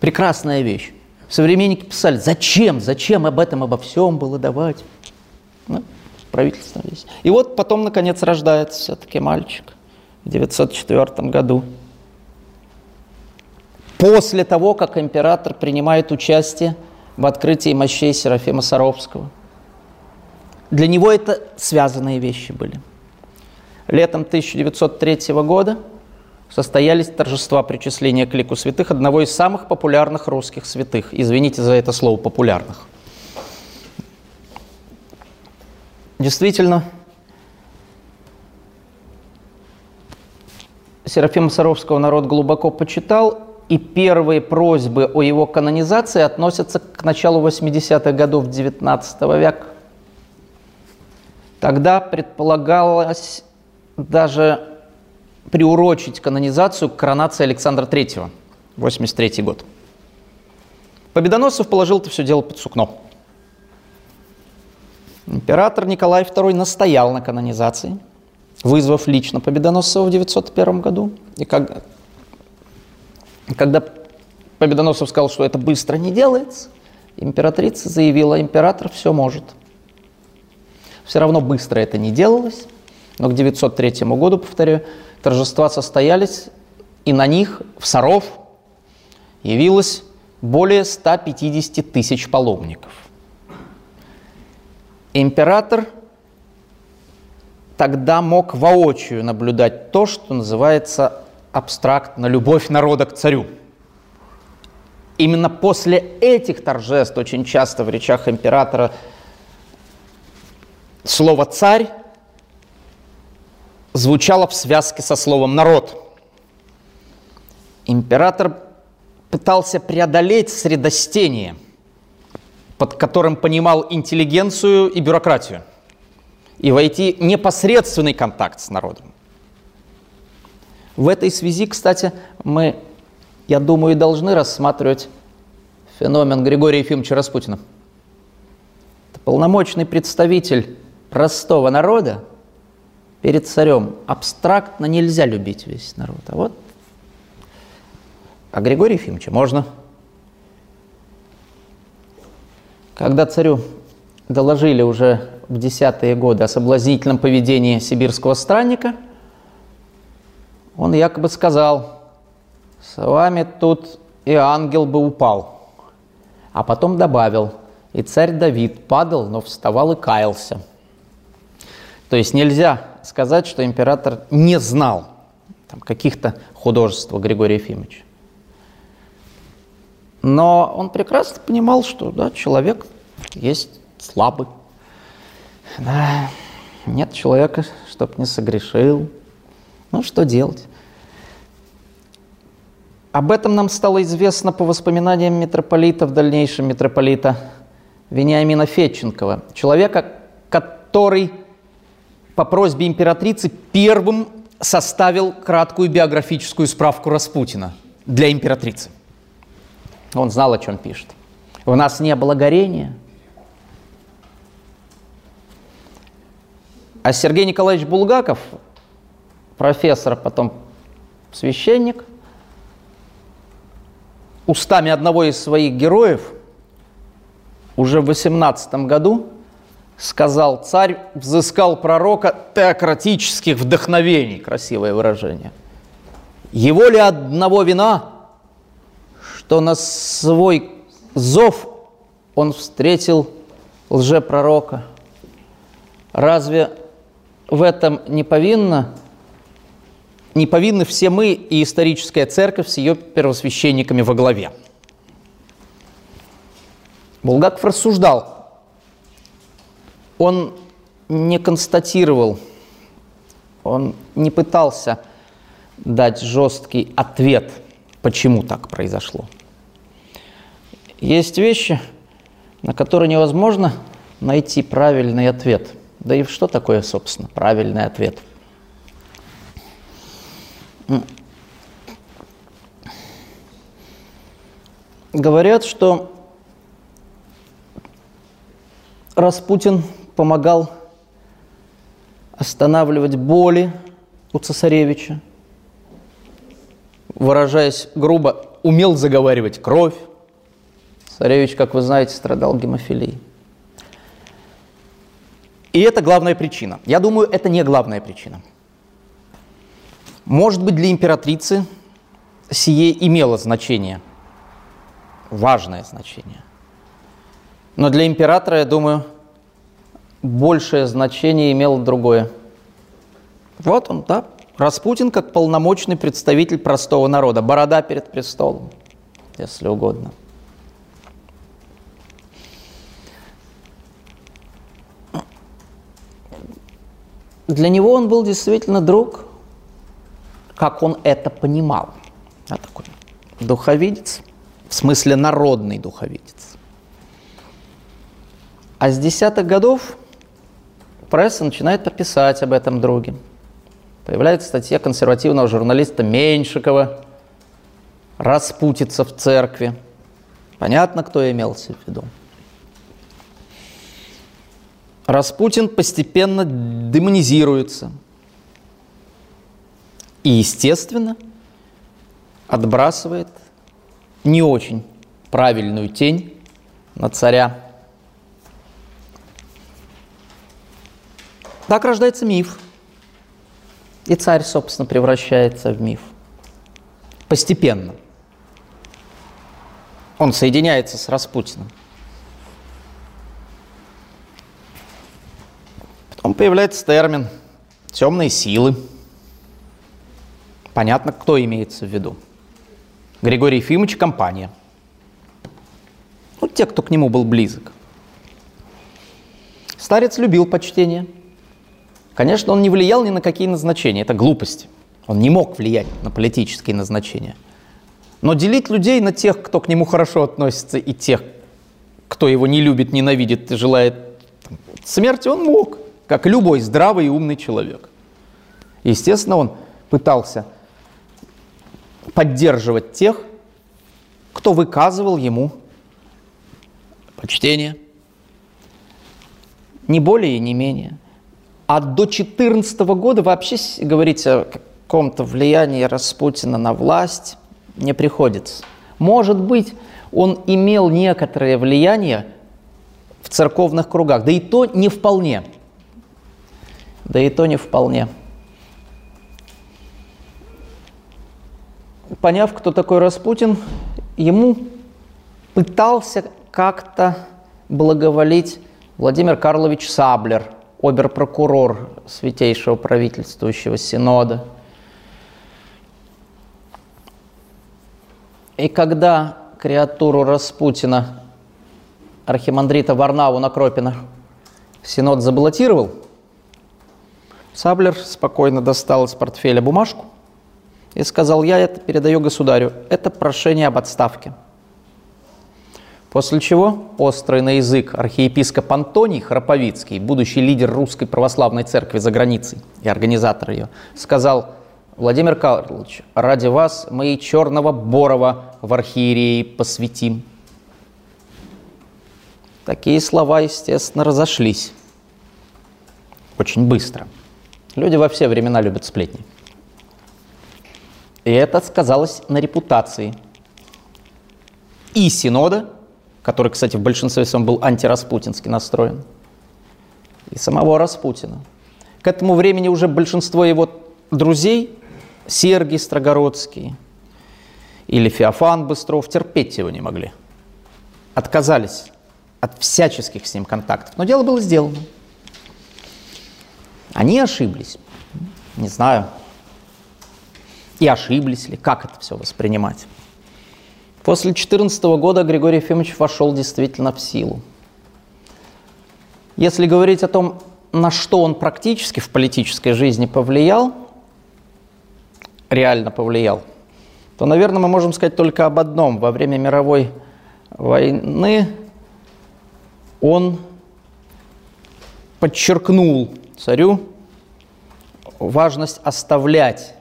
Прекрасная вещь. Современники писали, зачем, зачем об этом, обо всем было давать. Ну, правительство весь. И вот потом, наконец, рождается все-таки мальчик в 904 году. после того, как император принимает участие в открытии мощей Серафима Саровского. Для него это связанные вещи были. Летом 1903 года состоялись торжества причисления к лику святых одного из самых популярных русских святых. Извините за это слово «популярных». Действительно, Серафима Саровского народ глубоко почитал, и первые просьбы о его канонизации относятся к началу 80-х годов XIX века. Тогда предполагалось даже приурочить канонизацию к коронации Александра III, 83 год. Победоносцев положил это все дело под сукно. Император Николай II настоял на канонизации, вызвав лично Победоносцева в 901 году. И как, когда Победоносцев сказал, что это быстро не делается, императрица заявила, император все может. Все равно быстро это не делалось, но к 903 году, повторяю, торжества состоялись, и на них в Саров явилось более 150 тысяч паломников. Император тогда мог воочию наблюдать то, что называется абстрактно любовь народа к царю. Именно после этих торжеств очень часто в речах императора слово «царь» звучало в связке со словом «народ». Император пытался преодолеть средостение, под которым понимал интеллигенцию и бюрократию, и войти в непосредственный контакт с народом. В этой связи, кстати, мы, я думаю, и должны рассматривать феномен Григория Ефимовича Распутина. Это полномочный представитель простого народа – перед царем абстрактно нельзя любить весь народ. А вот а Григория Ефимовича можно. Когда царю доложили уже в десятые годы о соблазнительном поведении сибирского странника, он якобы сказал, с вами тут и ангел бы упал. А потом добавил, и царь Давид падал, но вставал и каялся. То есть нельзя сказать, что император не знал каких-то художеств Григория Ефимовича. Но он прекрасно понимал, что да, человек есть слабый. Да, нет человека, чтоб не согрешил. Ну, что делать? Об этом нам стало известно по воспоминаниям митрополита, в дальнейшем митрополита Вениамина Федченкова, человека, который по просьбе императрицы первым составил краткую биографическую справку Распутина для императрицы. Он знал, о чем пишет. У нас не было горения. А Сергей Николаевич Булгаков, профессор, потом священник, устами одного из своих героев уже в 18 году сказал царь, взыскал пророка теократических вдохновений. Красивое выражение. Его ли одного вина, что на свой зов он встретил лжепророка? Разве в этом не повинно, не повинны все мы и историческая церковь с ее первосвященниками во главе? Булгаков рассуждал – он не констатировал, он не пытался дать жесткий ответ, почему так произошло. Есть вещи, на которые невозможно найти правильный ответ. Да и что такое, собственно, правильный ответ? Говорят, что Распутин помогал останавливать боли у цесаревича, выражаясь грубо, умел заговаривать кровь. Царевич, как вы знаете, страдал гемофилией. И это главная причина. Я думаю, это не главная причина. Может быть, для императрицы сие имело значение, важное значение. Но для императора, я думаю, большее значение имело другое. Вот он, да, Распутин как полномочный представитель простого народа, борода перед престолом, если угодно. Для него он был действительно друг, как он это понимал. Да, такой духовидец, в смысле народный духовидец. А с десятых годов пресса начинает пописать об этом друге. Появляется статья консервативного журналиста Меньшикова «Распутиться в церкви». Понятно, кто имелся в виду. Распутин постепенно демонизируется. И, естественно, отбрасывает не очень правильную тень на царя. Так рождается миф. И царь, собственно, превращается в миф. Постепенно. Он соединяется с Распутиным. Потом появляется термин «темные силы». Понятно, кто имеется в виду. Григорий Ефимович – компания. Ну, те, кто к нему был близок. Старец любил почтение. Конечно, он не влиял ни на какие назначения, это глупость. Он не мог влиять на политические назначения. Но делить людей на тех, кто к нему хорошо относится, и тех, кто его не любит, ненавидит и желает смерти, он мог, как любой здравый и умный человек. Естественно, он пытался – поддерживать тех, кто выказывал ему почтение. Не более и не менее. А до 14 года вообще говорить о каком-то влиянии Распутина на власть не приходится. Может быть, он имел некоторое влияние в церковных кругах, да и то не вполне. Да и то не вполне. поняв, кто такой Распутин, ему пытался как-то благоволить Владимир Карлович Саблер, оберпрокурор Святейшего правительствующего Синода. И когда креатуру Распутина, архимандрита Варнаву Накропина, Синод заблокировал, Саблер спокойно достал из портфеля бумажку – и сказал, я это передаю государю. Это прошение об отставке. После чего острый на язык архиепископ Антоний Храповицкий, будущий лидер русской православной церкви за границей и организатор ее, сказал, Владимир Карлович, ради вас мы и черного Борова в архиереи посвятим. Такие слова, естественно, разошлись очень быстро. Люди во все времена любят сплетни. И это сказалось на репутации и Синода, который, кстати, в большинстве своем был антираспутински настроен, и самого Распутина. К этому времени уже большинство его друзей, Сергий Строгородский или Феофан Быстров, терпеть его не могли. Отказались от всяческих с ним контактов. Но дело было сделано. Они ошиблись. Не знаю, и ошиблись ли, как это все воспринимать. После 2014 года Григорий Ефимович вошел действительно в силу. Если говорить о том, на что он практически в политической жизни повлиял, реально повлиял, то, наверное, мы можем сказать только об одном. Во время мировой войны он подчеркнул царю важность оставлять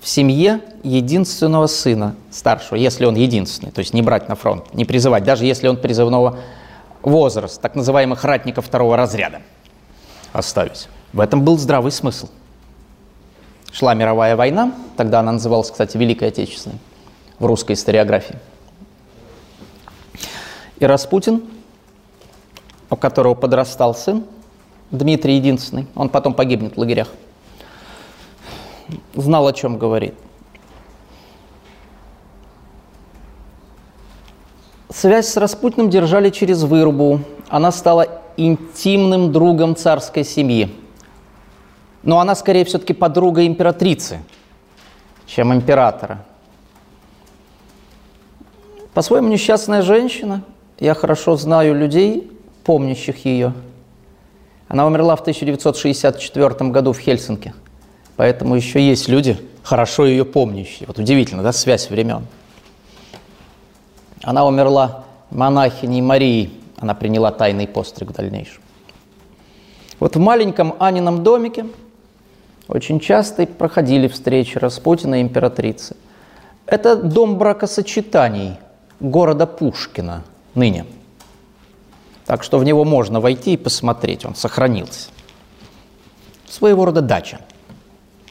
в семье единственного сына старшего, если он единственный, то есть не брать на фронт, не призывать, даже если он призывного возраста, так называемых ратников второго разряда оставить. В этом был здравый смысл. Шла мировая война, тогда она называлась, кстати, Великой Отечественной в русской историографии. И Распутин, у которого подрастал сын, Дмитрий Единственный, он потом погибнет в лагерях – знал, о чем говорит. Связь с Распутным держали через вырубу. Она стала интимным другом царской семьи. Но она скорее все-таки подруга императрицы, чем императора. По-своему несчастная женщина. Я хорошо знаю людей, помнящих ее. Она умерла в 1964 году в Хельсинки – Поэтому еще есть люди, хорошо ее помнящие. Вот удивительно, да, связь времен. Она умерла монахиней Марией. Она приняла тайный постриг в дальнейшем. Вот в маленьком Анином домике очень часто проходили встречи Распутина и императрицы. Это дом бракосочетаний города Пушкина ныне. Так что в него можно войти и посмотреть, он сохранился. Своего рода дача,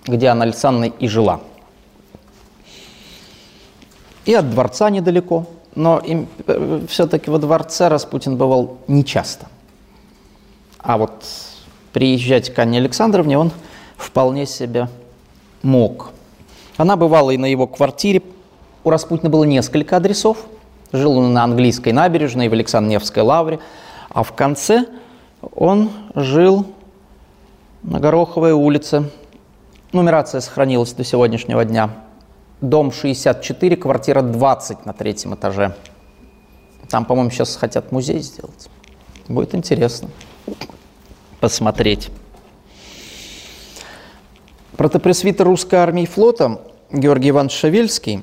где Анна Александровна и жила. И от дворца недалеко, но э, все-таки во дворце Распутин бывал нечасто. А вот приезжать к Анне Александровне он вполне себе мог. Она бывала и на его квартире. У Распутина было несколько адресов. Жил он на английской набережной, в Александр-Невской лавре. А в конце он жил на Гороховой улице. Нумерация сохранилась до сегодняшнего дня. Дом 64, квартира 20 на третьем этаже. Там, по-моему, сейчас хотят музей сделать. Будет интересно посмотреть. Протопресвитер русской армии и флота Георгий Иванович Шавельский,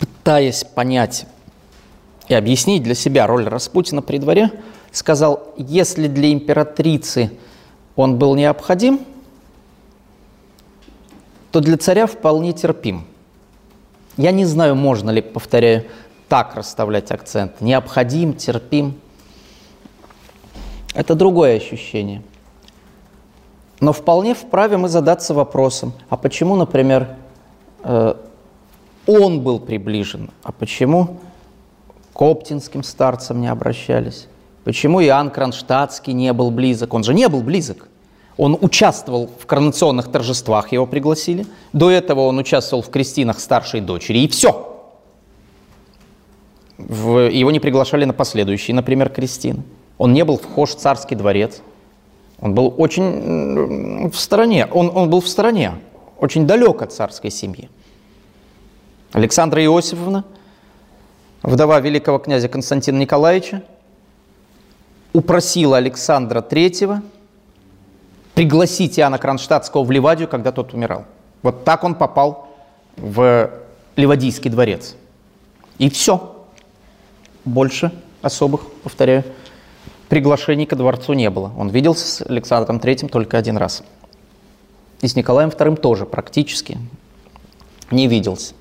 пытаясь понять и объяснить для себя роль Распутина при дворе, сказал, если для императрицы он был необходим, то для царя вполне терпим. Я не знаю, можно ли, повторяю, так расставлять акцент. Необходим, терпим. Это другое ощущение – но вполне вправе мы задаться вопросом, а почему, например, э, он был приближен, а почему к оптинским старцам не обращались? Почему Иоанн Кронштадтский не был близок? Он же не был близок. Он участвовал в коронационных торжествах, его пригласили. До этого он участвовал в крестинах старшей дочери, и все. В, его не приглашали на последующие, например, крестины. Он не был вхож в царский дворец. Он был очень в стороне, он, он был в стороне, очень далек от царской семьи. Александра Иосифовна, вдова великого князя Константина Николаевича, упросила Александра III пригласить Иоанна Кронштадтского в Ливадию, когда тот умирал. Вот так он попал в Ливадийский дворец. И все. Больше особых, повторяю, приглашений ко дворцу не было. Он виделся с Александром III только один раз. И с Николаем II тоже практически не виделся.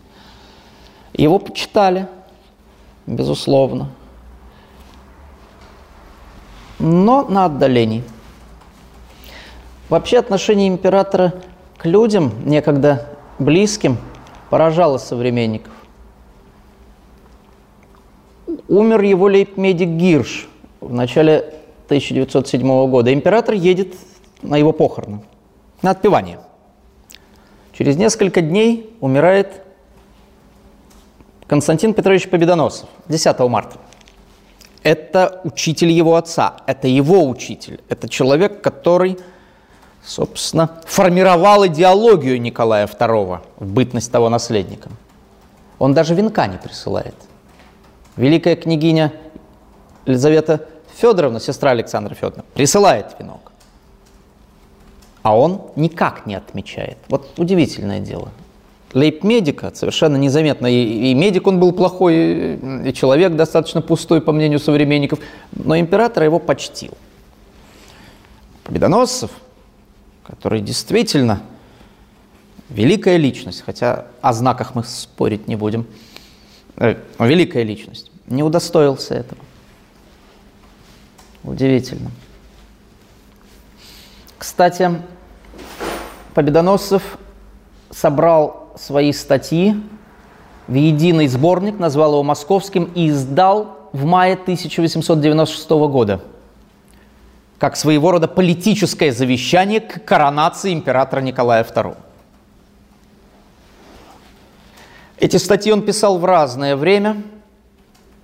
Его почитали, безусловно, но на отдалении. Вообще отношение императора к людям, некогда близким, поражало современников. Умер его лейб-медик Гирш – в начале 1907 года. Император едет на его похороны, на отпевание. Через несколько дней умирает Константин Петрович Победоносов, 10 марта. Это учитель его отца, это его учитель, это человек, который, собственно, формировал идеологию Николая II в бытность того наследника. Он даже венка не присылает. Великая княгиня Елизавета Федоровна, сестра Александра Федоровна, присылает венок. А он никак не отмечает. Вот удивительное дело. Лейб-медика совершенно незаметно. И, и медик он был плохой, и человек достаточно пустой, по мнению современников. Но император его почтил. Победоносцев, который действительно великая личность, хотя о знаках мы спорить не будем, э, великая личность, не удостоился этого. Удивительно. Кстати, Победоносцев собрал свои статьи в единый сборник, назвал его «Московским» и издал в мае 1896 года как своего рода политическое завещание к коронации императора Николая II. Эти статьи он писал в разное время –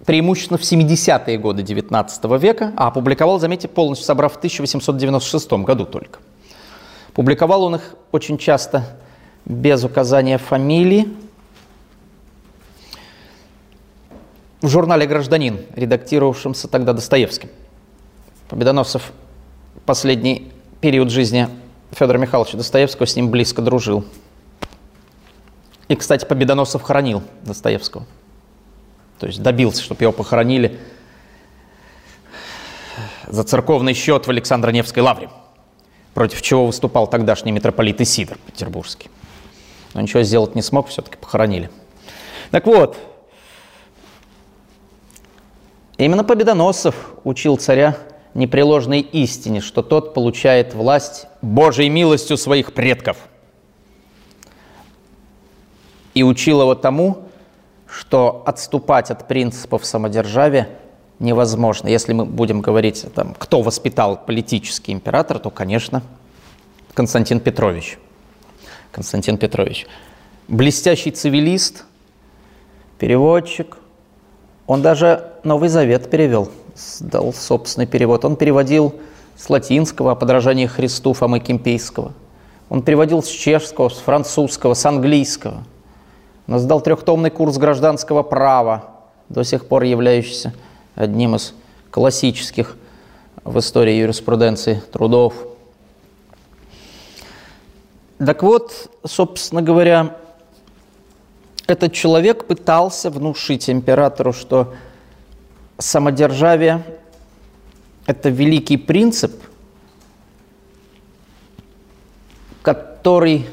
преимущественно в 70-е годы XIX века, а опубликовал, заметьте, полностью собрав в 1896 году только. Публиковал он их очень часто без указания фамилии. В журнале «Гражданин», редактировавшемся тогда Достоевским. Победоносцев последний период жизни Федора Михайловича Достоевского с ним близко дружил. И, кстати, Победоносцев хоронил Достоевского. То есть добился, чтобы его похоронили за церковный счет в Александро-Невской лавре, против чего выступал тогдашний митрополит Исидор Петербургский. Но ничего сделать не смог, все-таки похоронили. Так вот, именно Победоносцев учил царя непреложной истине, что тот получает власть Божьей милостью своих предков. И учил его тому, что отступать от принципов самодержавия невозможно. Если мы будем говорить, там, кто воспитал политический император, то, конечно, Константин Петрович. Константин Петрович. Блестящий цивилист, переводчик. Он даже Новый Завет перевел, дал собственный перевод. Он переводил с латинского о подражании Христу Фомы Кемпейского. Он переводил с чешского, с французского, с английского – но сдал трехтомный курс гражданского права, до сих пор являющийся одним из классических в истории юриспруденции трудов. Так вот, собственно говоря, этот человек пытался внушить императору, что самодержавие – это великий принцип, который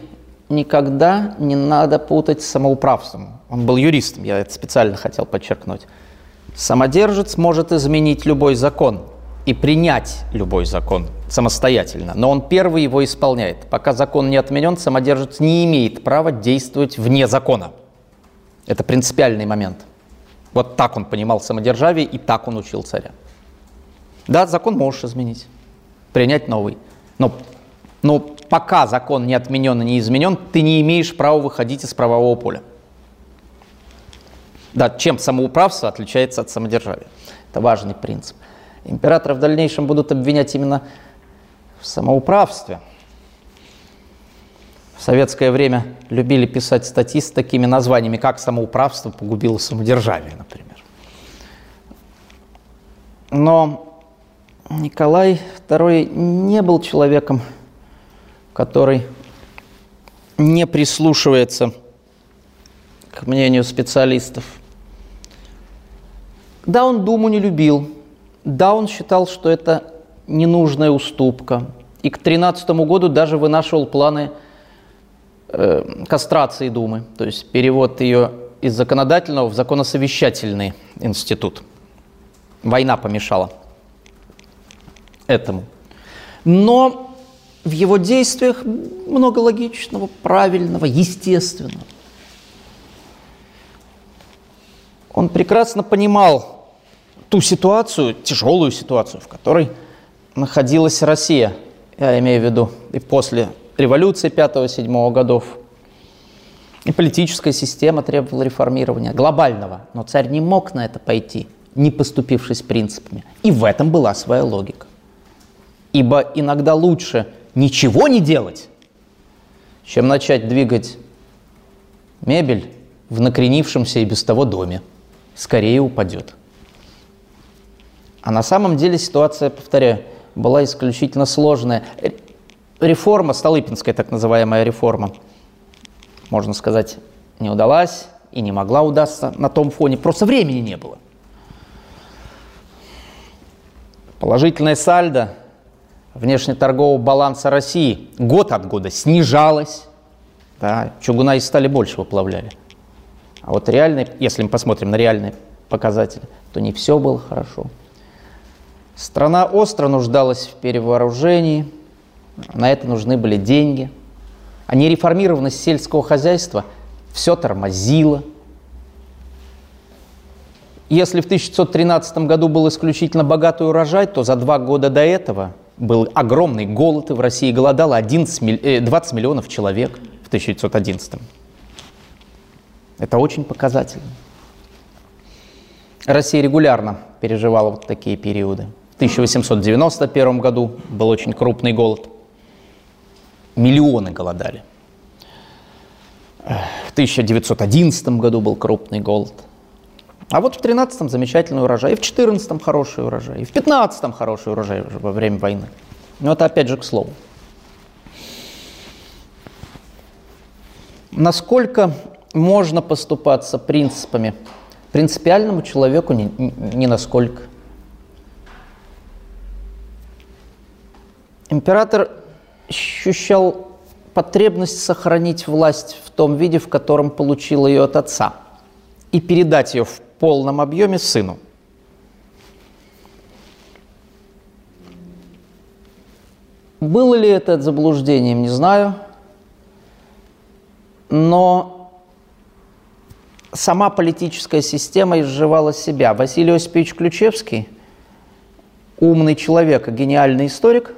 никогда не надо путать с самоуправством. Он был юристом, я это специально хотел подчеркнуть. Самодержец может изменить любой закон и принять любой закон самостоятельно, но он первый его исполняет. Пока закон не отменен, самодержец не имеет права действовать вне закона. Это принципиальный момент. Вот так он понимал самодержавие и так он учил царя. Да, закон можешь изменить, принять новый, но, но пока закон не отменен и не изменен, ты не имеешь права выходить из правового поля. Да, чем самоуправство отличается от самодержавия. Это важный принцип. Императоры в дальнейшем будут обвинять именно в самоуправстве. В советское время любили писать статьи с такими названиями, как «Самоуправство погубило самодержавие», например. Но Николай II не был человеком который не прислушивается к мнению специалистов. Да, он Думу не любил, да, он считал, что это ненужная уступка. И к 2013 году даже вынашивал планы э, кастрации Думы, то есть перевод ее из законодательного в законосовещательный институт. Война помешала этому. Но в его действиях много логичного, правильного, естественного. Он прекрасно понимал ту ситуацию, тяжелую ситуацию, в которой находилась Россия, я имею в виду и после революции 5-7 годов, и политическая система требовала реформирования глобального, но царь не мог на это пойти, не поступившись принципами. И в этом была своя логика. Ибо иногда лучше – ничего не делать, чем начать двигать мебель в накренившемся и без того доме. Скорее упадет. А на самом деле ситуация, повторяю, была исключительно сложная. Реформа, Столыпинская так называемая реформа, можно сказать, не удалась и не могла удастся на том фоне. Просто времени не было. Положительное сальдо внешнеторгового баланса России год от года снижалась. Да, чугуна и стали больше выплавляли. А вот реальные, если мы посмотрим на реальные показатели, то не все было хорошо. Страна остро нуждалась в перевооружении, на это нужны были деньги. А нереформированность сельского хозяйства все тормозила. Если в 1913 году был исключительно богатый урожай, то за два года до этого – был огромный голод, и в России голодало 11, 20 э, миллионов человек в 1911. Это очень показательно. Россия регулярно переживала вот такие периоды. В 1891 году был очень крупный голод. Миллионы голодали. В 1911 году был крупный голод. А вот в 13-м замечательный урожай, и в 14-м хороший урожай, и в 15-м хороший урожай уже во время войны. Но это опять же к слову. Насколько можно поступаться принципами? Принципиальному человеку ни, ни насколько. Император ощущал потребность сохранить власть в том виде, в котором получил ее от отца, и передать ее в полном объеме сыну. Было ли это заблуждением, не знаю. Но сама политическая система изживала себя. Василий Осипович Ключевский, умный человек, гениальный историк,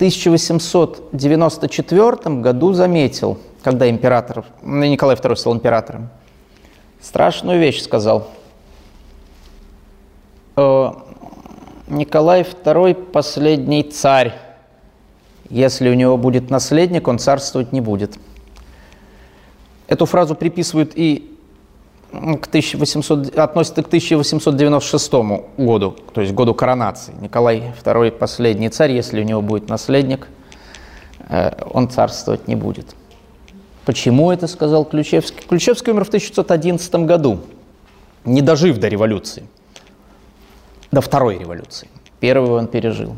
1894 году заметил, когда император, Николай II стал императором, страшную вещь сказал. «Э, Николай II последний царь. Если у него будет наследник, он царствовать не будет. Эту фразу приписывают и к 1800, относится к 1896 году, то есть году коронации. Николай II последний царь, если у него будет наследник, э, он царствовать не будет. Почему это сказал Ключевский? Ключевский умер в 1911 году, не дожив до революции, до второй революции. Первую он пережил.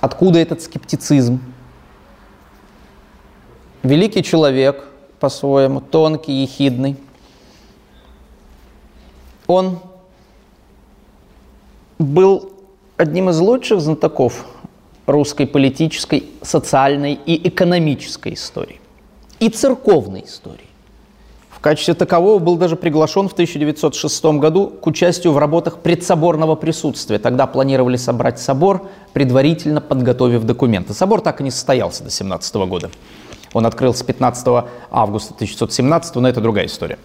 Откуда этот скептицизм? Великий человек, по-своему, тонкий, ехидный. Он был одним из лучших знатоков русской политической, социальной и экономической истории. И церковной истории. В качестве такового был даже приглашен в 1906 году к участию в работах предсоборного присутствия. Тогда планировали собрать собор, предварительно подготовив документы. Собор так и не состоялся до 17 года. Он открылся 15 августа 1917, но это другая история.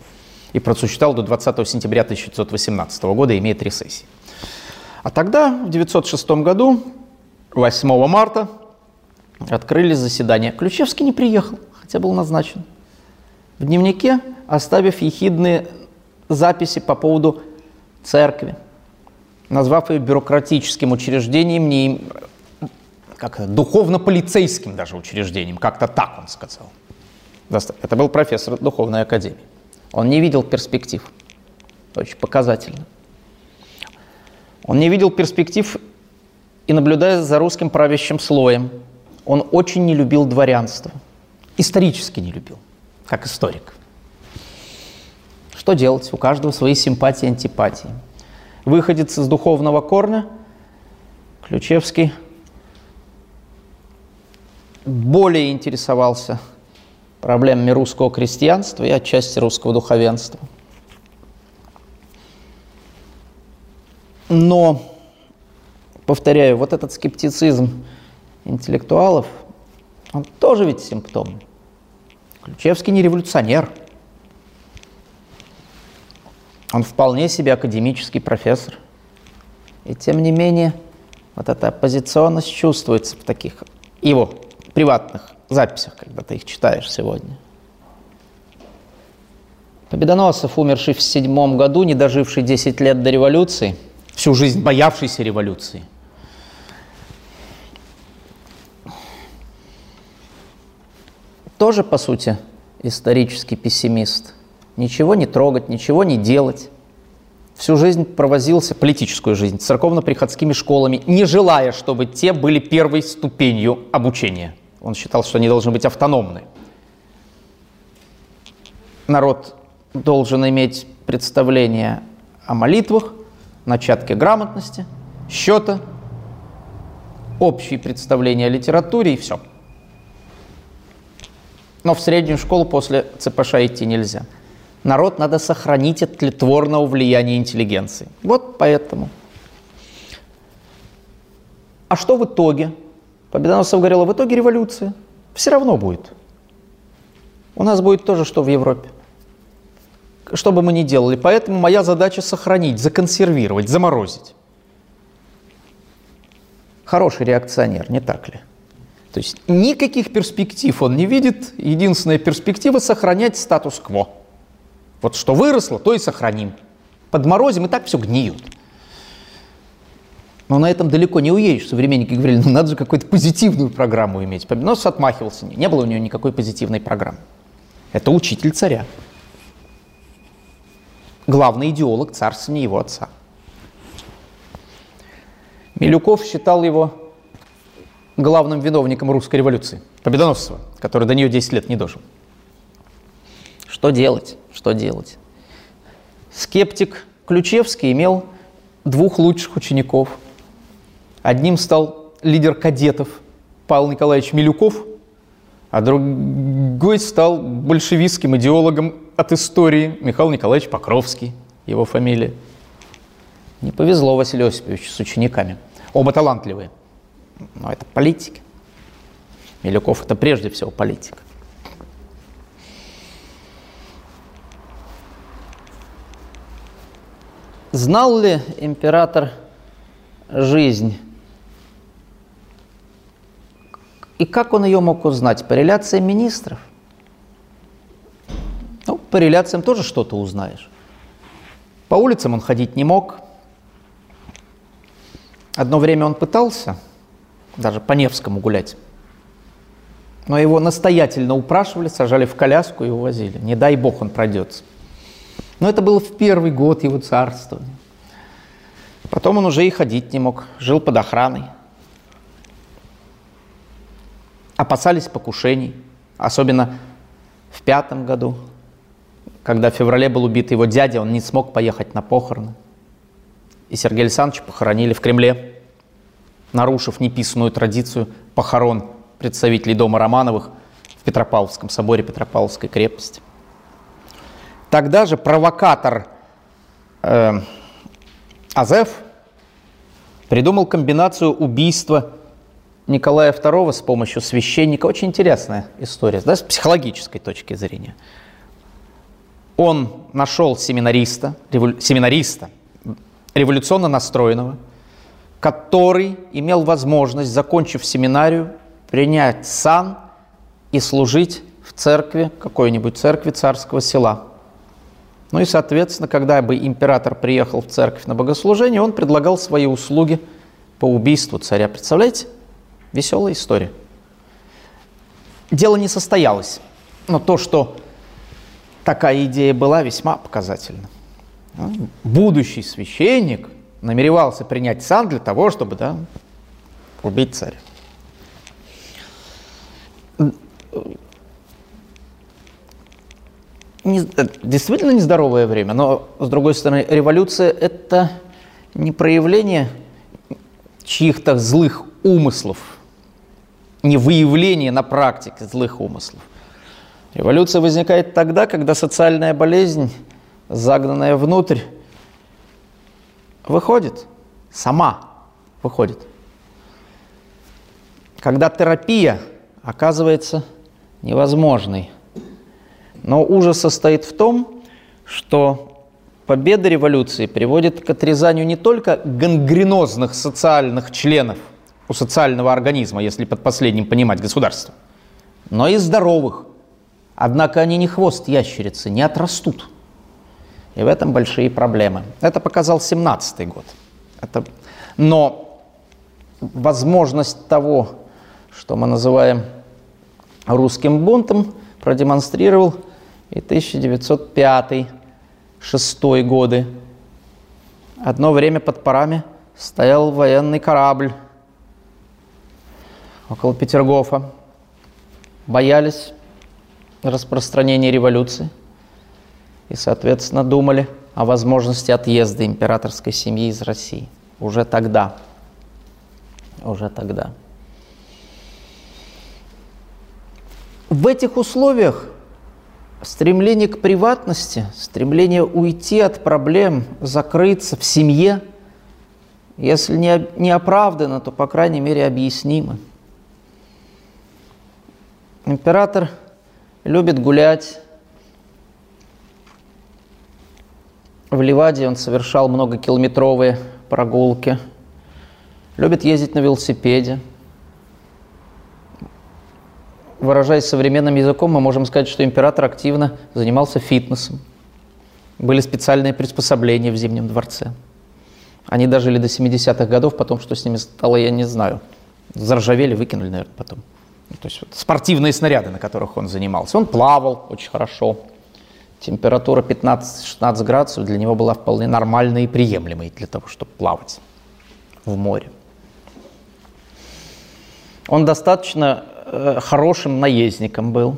И просуществовал до 20 сентября 1918 года, имея три сессии. А тогда, в 1906 году, 8 марта открыли заседание. Ключевский не приехал, хотя был назначен. В дневнике оставив ехидные записи по поводу церкви, назвав ее бюрократическим учреждением, не как духовно-полицейским даже учреждением, как-то так он сказал. Это был профессор духовной академии. Он не видел перспектив. Очень показательно. Он не видел перспектив и наблюдая за русским правящим слоем, он очень не любил дворянство. Исторически не любил, как историк. Что делать? У каждого свои симпатии и антипатии. Выходец из духовного корня, Ключевский более интересовался проблемами русского крестьянства и отчасти русского духовенства. Но повторяю, вот этот скептицизм интеллектуалов, он тоже ведь симптом. Ключевский не революционер. Он вполне себе академический профессор. И тем не менее, вот эта оппозиционность чувствуется в таких его приватных записях, когда ты их читаешь сегодня. Победоносцев, умерший в седьмом году, не доживший 10 лет до революции, всю жизнь боявшийся революции – тоже, по сути, исторический пессимист. Ничего не трогать, ничего не делать. Всю жизнь провозился, политическую жизнь, церковно-приходскими школами, не желая, чтобы те были первой ступенью обучения. Он считал, что они должны быть автономны. Народ должен иметь представление о молитвах, начатке грамотности, счета, общие представления о литературе и все – но в среднюю школу после ЦПШ идти нельзя. Народ надо сохранить от тлетворного влияния интеллигенции. Вот поэтому. А что в итоге? Победоносцев говорила, в итоге революция. Все равно будет. У нас будет то же, что в Европе. что бы мы ни делали. Поэтому моя задача сохранить, законсервировать, заморозить. Хороший реакционер, не так ли? То есть никаких перспектив он не видит. Единственная перспектива – сохранять статус-кво. Вот что выросло, то и сохраним. Подморозим, и так все гниют. Но на этом далеко не уедешь. Современники говорили, ну надо же какую-то позитивную программу иметь. Но отмахивался. Не было у него никакой позитивной программы. Это учитель царя. Главный идеолог царствования его отца. Милюков считал его главным виновником русской революции, победоносцева, который до нее 10 лет не дожил. Что делать? Что делать? Скептик Ключевский имел двух лучших учеников. Одним стал лидер кадетов Павел Николаевич Милюков, а другой стал большевистским идеологом от истории Михаил Николаевич Покровский, его фамилия. Не повезло Василию Осиповичу с учениками. Оба талантливые. Но это политики. Милюков – это прежде всего политик. Знал ли император жизнь? И как он ее мог узнать? По реляциям министров? Ну, по реляциям тоже что-то узнаешь. По улицам он ходить не мог. Одно время он пытался – даже по Невскому гулять. Но его настоятельно упрашивали, сажали в коляску и увозили. Не дай бог он пройдется. Но это было в первый год его царства. Потом он уже и ходить не мог, жил под охраной. Опасались покушений, особенно в пятом году, когда в феврале был убит его дядя, он не смог поехать на похороны. И Сергея Александровича похоронили в Кремле нарушив неписанную традицию похорон представителей дома Романовых в Петропавловском соборе Петропавловской крепости. Тогда же провокатор э, Азеф придумал комбинацию убийства Николая II с помощью священника. Очень интересная история, да, с психологической точки зрения. Он нашел семинариста, револю, семинариста революционно настроенного – который имел возможность, закончив семинарию, принять сан и служить в церкви, какой-нибудь церкви царского села. Ну и, соответственно, когда бы император приехал в церковь на богослужение, он предлагал свои услуги по убийству царя. Представляете? Веселая история. Дело не состоялось, но то, что такая идея была, весьма показательна. Будущий священник – намеревался принять сан для того, чтобы да, убить царя. Не, действительно нездоровое время, но, с другой стороны, революция – это не проявление чьих-то злых умыслов, не выявление на практике злых умыслов. Революция возникает тогда, когда социальная болезнь, загнанная внутрь, выходит, сама выходит. Когда терапия оказывается невозможной. Но ужас состоит в том, что победа революции приводит к отрезанию не только гангренозных социальных членов у социального организма, если под последним понимать государство, но и здоровых. Однако они не хвост ящерицы, не отрастут – и в этом большие проблемы. Это показал 17 год. Это... Но возможность того, что мы называем русским бунтом, продемонстрировал и 1905-6 годы. Одно время под парами стоял военный корабль около Петергофа. Боялись распространения революции и, соответственно, думали о возможности отъезда императорской семьи из России. Уже тогда. Уже тогда. В этих условиях стремление к приватности, стремление уйти от проблем, закрыться в семье, если не, не оправдано, то, по крайней мере, объяснимо. Император любит гулять, В Ливаде он совершал многокилометровые прогулки. Любит ездить на велосипеде. Выражаясь современным языком, мы можем сказать, что император активно занимался фитнесом. Были специальные приспособления в Зимнем дворце. Они дожили до 70-х годов, потом что с ними стало, я не знаю. Заржавели, выкинули, наверное, потом. То есть вот, спортивные снаряды, на которых он занимался. Он плавал очень хорошо. Температура 15-16 градусов для него была вполне нормальной и приемлемой для того, чтобы плавать в море. Он достаточно э, хорошим наездником был.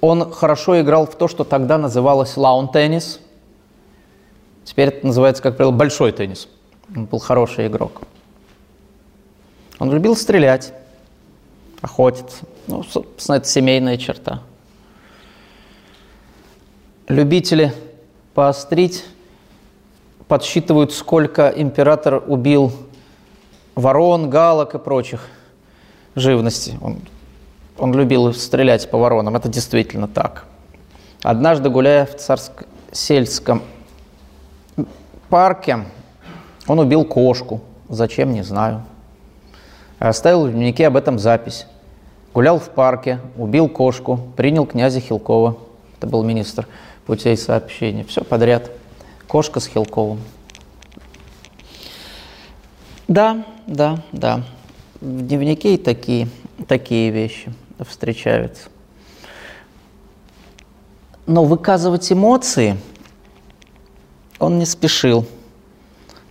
Он хорошо играл в то, что тогда называлось лаун-теннис. Теперь это называется, как правило, большой теннис. Он был хороший игрок. Он любил стрелять, охотиться. Ну, собственно, это семейная черта. Любители поострить подсчитывают, сколько император убил ворон, галок и прочих живности. Он, он любил стрелять по воронам, это действительно так. Однажды, гуляя в царско-сельском парке, он убил кошку. Зачем, не знаю. Оставил в дневнике об этом запись. Гулял в парке, убил кошку, принял князя Хилкова. Это был министр путей сообщения. Все подряд. Кошка с Хилковым. Да, да, да. В дневнике и такие, такие вещи встречаются. Но выказывать эмоции он не спешил.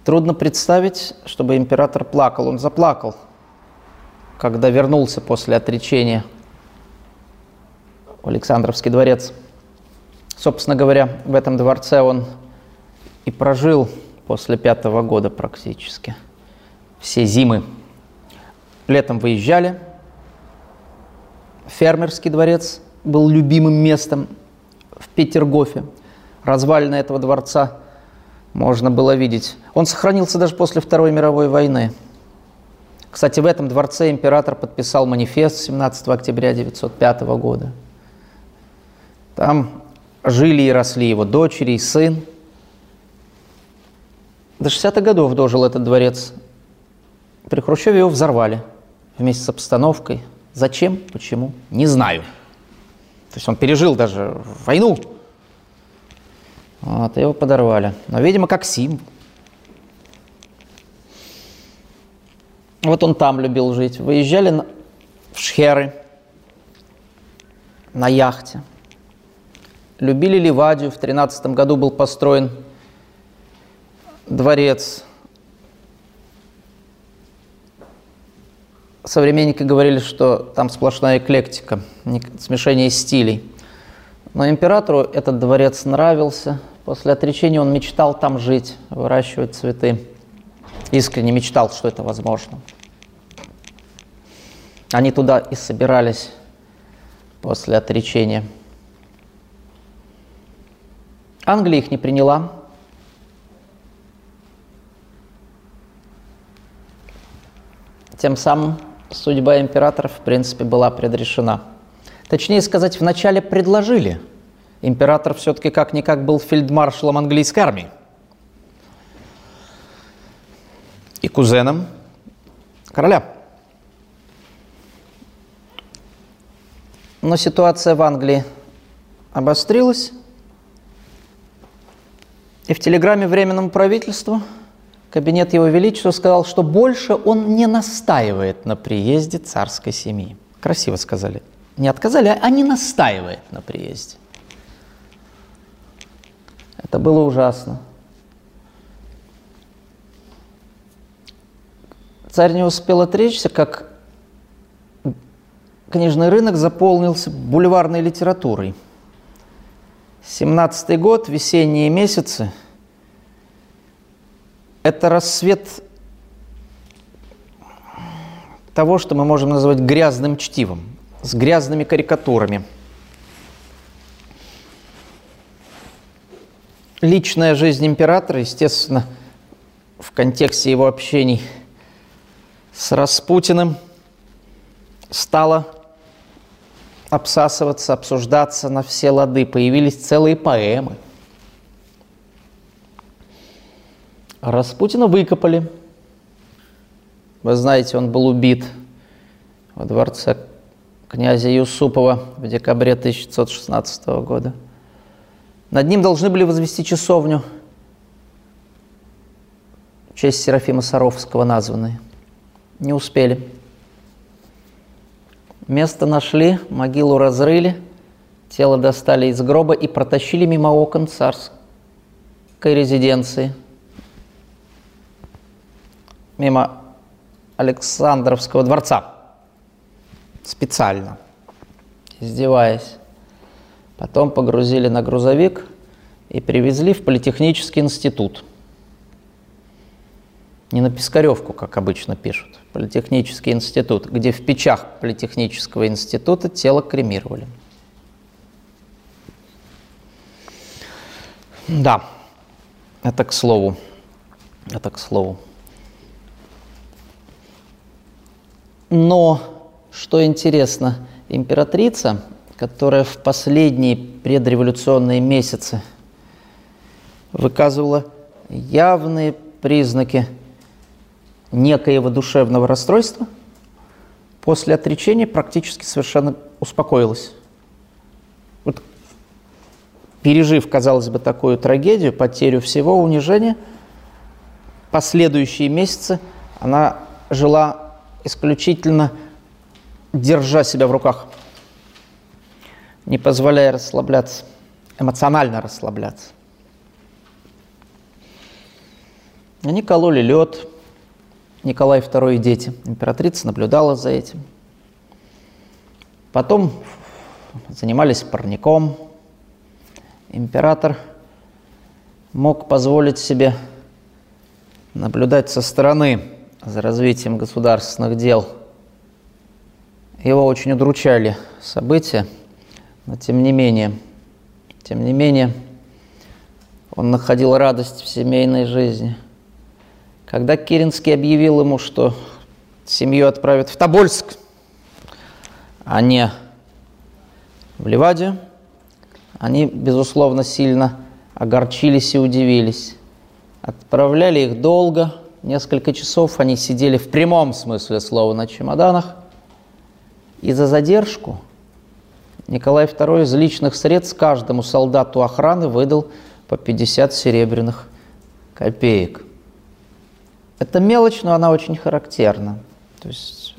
Трудно представить, чтобы император плакал. Он заплакал, когда вернулся после отречения в Александровский дворец – Собственно говоря, в этом дворце он и прожил после пятого года практически. Все зимы. Летом выезжали. Фермерский дворец был любимым местом в Петергофе. Развалины этого дворца можно было видеть. Он сохранился даже после Второй мировой войны. Кстати, в этом дворце император подписал манифест 17 октября 1905 года. Там жили и росли его дочери и сын. До 60-х годов дожил этот дворец. При Хрущеве его взорвали вместе с обстановкой. Зачем? Почему? Не знаю. То есть он пережил даже войну. Вот, его подорвали. Но, видимо, как символ. Вот он там любил жить. Выезжали на, в Шхеры на яхте любили Ливадию. В 13 году был построен дворец. Современники говорили, что там сплошная эклектика, смешение стилей. Но императору этот дворец нравился. После отречения он мечтал там жить, выращивать цветы. Искренне мечтал, что это возможно. Они туда и собирались после отречения – Англия их не приняла. Тем самым судьба императоров, в принципе, была предрешена. Точнее сказать, вначале предложили. Император все-таки как-никак был фельдмаршалом английской армии. И кузеном короля. Но ситуация в Англии обострилась, и в телеграмме Временному правительству кабинет Его Величества сказал, что больше он не настаивает на приезде царской семьи. Красиво сказали. Не отказали, а не настаивает на приезде. Это было ужасно. Царь не успел отречься, как книжный рынок заполнился бульварной литературой – 17 год, весенние месяцы, это рассвет того, что мы можем назвать грязным чтивом, с грязными карикатурами. Личная жизнь императора, естественно, в контексте его общений с Распутиным стала обсасываться, обсуждаться на все лады. Появились целые поэмы Распутина выкопали. Вы знаете, он был убит во дворце князя Юсупова в декабре 1916 года. Над ним должны были возвести часовню в честь Серафима Саровского названной. Не успели. Место нашли, могилу разрыли, тело достали из гроба и протащили мимо окон царской резиденции – мимо Александровского дворца. Специально, издеваясь. Потом погрузили на грузовик и привезли в Политехнический институт. Не на Пискаревку, как обычно пишут, Политехнический институт, где в печах Политехнического института тело кремировали. Да, это к слову. Это к слову. Но, что интересно, императрица, которая в последние предреволюционные месяцы выказывала явные признаки некоего душевного расстройства, после отречения практически совершенно успокоилась. Вот, пережив, казалось бы, такую трагедию, потерю всего, унижения, последующие месяцы она жила исключительно держа себя в руках, не позволяя расслабляться, эмоционально расслабляться. Они кололи лед, Николай II и дети. Императрица наблюдала за этим. Потом занимались парником. Император мог позволить себе наблюдать со стороны за развитием государственных дел. Его очень удручали события, но тем не менее, тем не менее, он находил радость в семейной жизни. Когда Киринский объявил ему, что семью отправят в Тобольск, а не в Ливадию, они, безусловно, сильно огорчились и удивились. Отправляли их долго – Несколько часов они сидели в прямом смысле слова на чемоданах. И за задержку Николай II из личных средств каждому солдату охраны выдал по 50 серебряных копеек. Это мелочь, но она очень характерна. То есть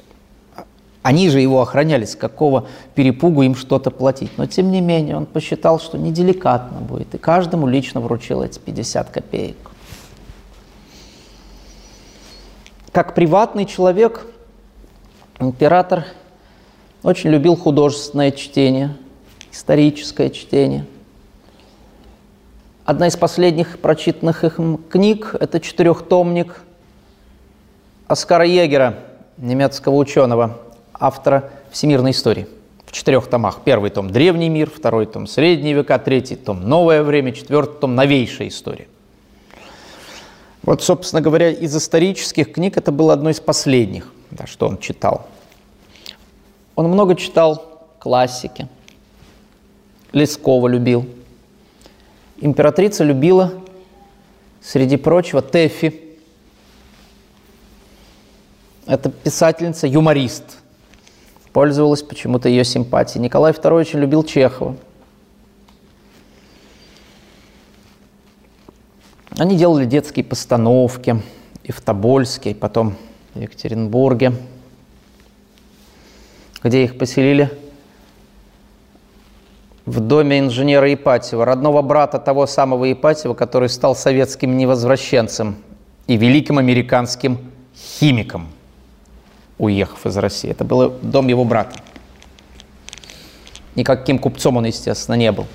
они же его охраняли, с какого перепугу им что-то платить. Но тем не менее он посчитал, что неделикатно будет, и каждому лично вручил эти 50 копеек. Как приватный человек император очень любил художественное чтение, историческое чтение. Одна из последних прочитанных их книг – это четырехтомник Оскара Егера, немецкого ученого, автора всемирной истории в четырех томах. Первый том – Древний мир, второй том – Средние века, третий том – Новое время, четвертый том – Новейшая история. Вот, собственно говоря, из исторических книг это было одно из последних, да, что он читал. Он много читал классики. Лескова любил. Императрица любила, среди прочего, Тэффи. Это писательница, юморист. Пользовалась почему-то ее симпатией. Николай II очень любил Чехова. Они делали детские постановки и в Тобольске, и потом в Екатеринбурге, где их поселили в доме инженера Ипатьева, родного брата того самого Ипатьева, который стал советским невозвращенцем и великим американским химиком, уехав из России. Это был дом его брата. Никаким купцом он, естественно, не был.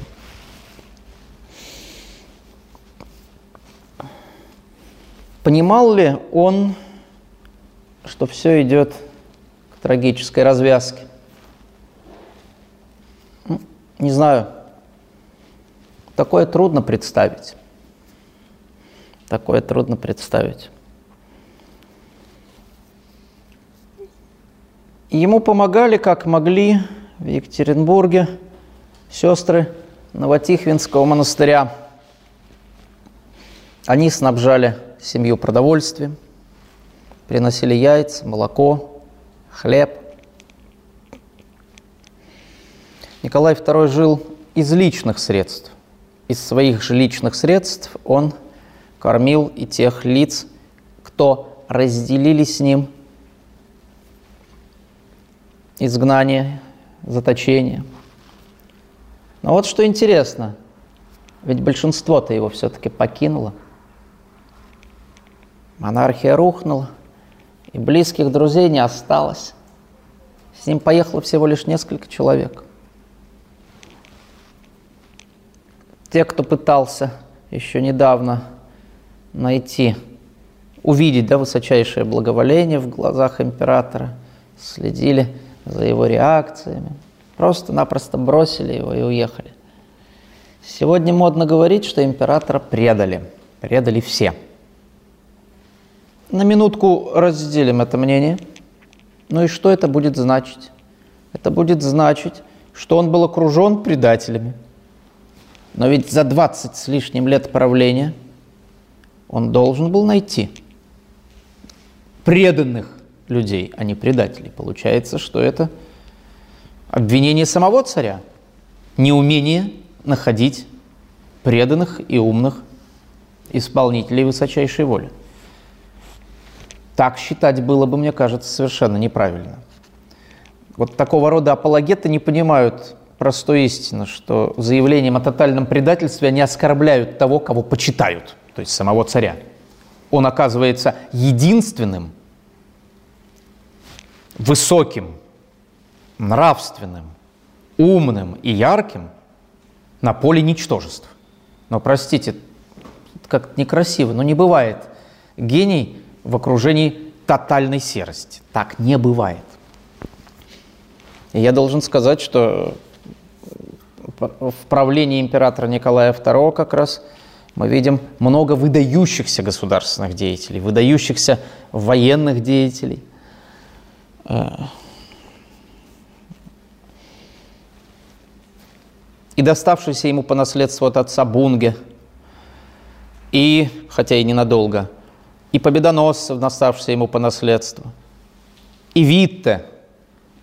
Понимал ли он, что все идет к трагической развязке? Ну, не знаю. Такое трудно представить. Такое трудно представить. Ему помогали, как могли, в Екатеринбурге сестры Новотихвинского монастыря. Они снабжали семью продовольствием, приносили яйца, молоко, хлеб. Николай II жил из личных средств. Из своих же личных средств он кормил и тех лиц, кто разделили с ним изгнание, заточение. Но вот что интересно, ведь большинство-то его все-таки покинуло. Монархия рухнула, и близких друзей не осталось. С ним поехало всего лишь несколько человек. Те, кто пытался еще недавно найти, увидеть да, высочайшее благоволение в глазах императора, следили за его реакциями, просто-напросто бросили его и уехали. Сегодня модно говорить, что императора предали, предали все. На минутку разделим это мнение. Ну и что это будет значить? Это будет значить, что он был окружен предателями. Но ведь за 20 с лишним лет правления он должен был найти преданных людей, а не предателей. Получается, что это обвинение самого царя, неумение находить преданных и умных исполнителей высочайшей воли. Так считать было бы, мне кажется, совершенно неправильно. Вот такого рода апологеты не понимают простой истины, что заявлением о тотальном предательстве они оскорбляют того, кого почитают, то есть самого царя. Он оказывается единственным, высоким, нравственным, умным и ярким на поле ничтожеств. Но простите, как некрасиво, но не бывает гений в окружении тотальной серости. Так не бывает. И я должен сказать, что в правлении императора Николая II как раз мы видим много выдающихся государственных деятелей, выдающихся военных деятелей – и доставшийся ему по наследству от отца Бунге, и, хотя и ненадолго, и победоносцев, доставшийся ему по наследству, и Витте,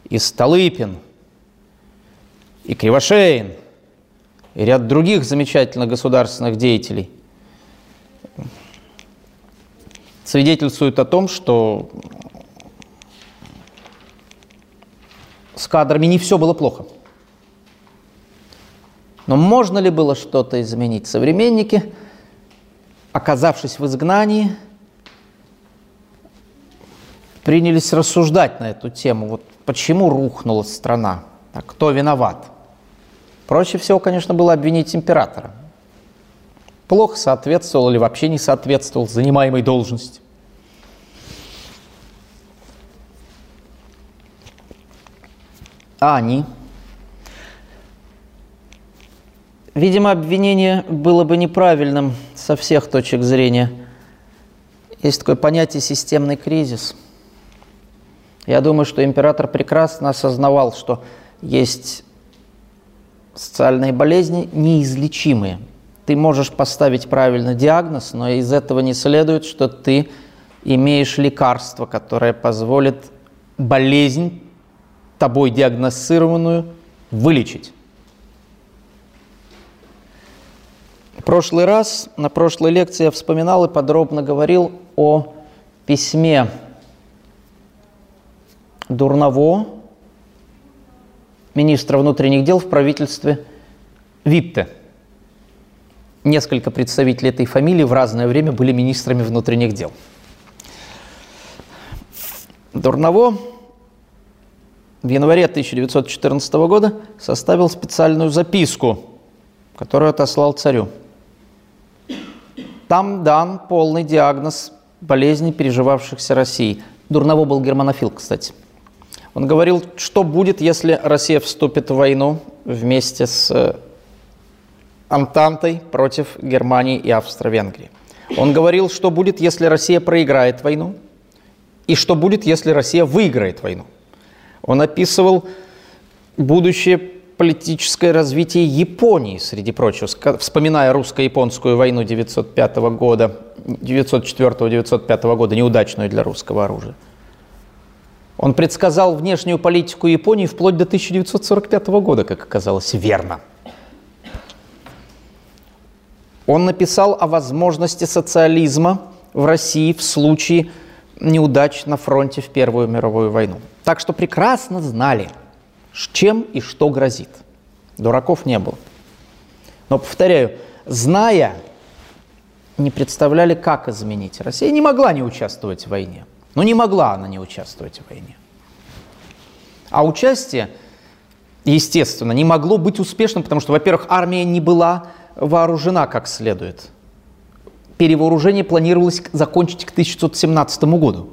и Столыпин, и Кривошеин, и ряд других замечательных государственных деятелей свидетельствуют о том, что с кадрами не все было плохо. Но можно ли было что-то изменить? Современники, оказавшись в изгнании, принялись рассуждать на эту тему. Вот почему рухнула страна? А кто виноват? Проще всего, конечно, было обвинить императора. Плохо соответствовал или вообще не соответствовал занимаемой должности. а они? Видимо, обвинение было бы неправильным со всех точек зрения. Есть такое понятие «системный кризис». Я думаю, что император прекрасно осознавал, что есть социальные болезни неизлечимые. Ты можешь поставить правильно диагноз, но из этого не следует, что ты имеешь лекарство, которое позволит болезнь тобой диагностированную вылечить. В прошлый раз, на прошлой лекции я вспоминал и подробно говорил о письме Дурново, министра внутренних дел в правительстве Витте. Несколько представителей этой фамилии в разное время были министрами внутренних дел. Дурново в январе 1914 года составил специальную записку, которую отослал царю. Там дан полный диагноз болезней, переживавшихся России. Дурново был германофил, кстати. Он говорил, что будет, если Россия вступит в войну вместе с э, Антантой против Германии и Австро-Венгрии. Он говорил, что будет, если Россия проиграет войну, и что будет, если Россия выиграет войну. Он описывал будущее политическое развитие Японии, среди прочего, вспоминая русско-японскую войну 1905 года 1904-1905 года, неудачную для русского оружия. Он предсказал внешнюю политику Японии вплоть до 1945 года, как оказалось, верно. Он написал о возможности социализма в России в случае неудач на фронте в Первую мировую войну. Так что прекрасно знали, чем и что грозит. Дураков не было. Но, повторяю, зная, не представляли, как изменить. Россия не могла не участвовать в войне. Ну, не могла она не участвовать в войне. А участие, естественно, не могло быть успешным, потому что, во-первых, армия не была вооружена как следует. Перевооружение планировалось закончить к 1917 году.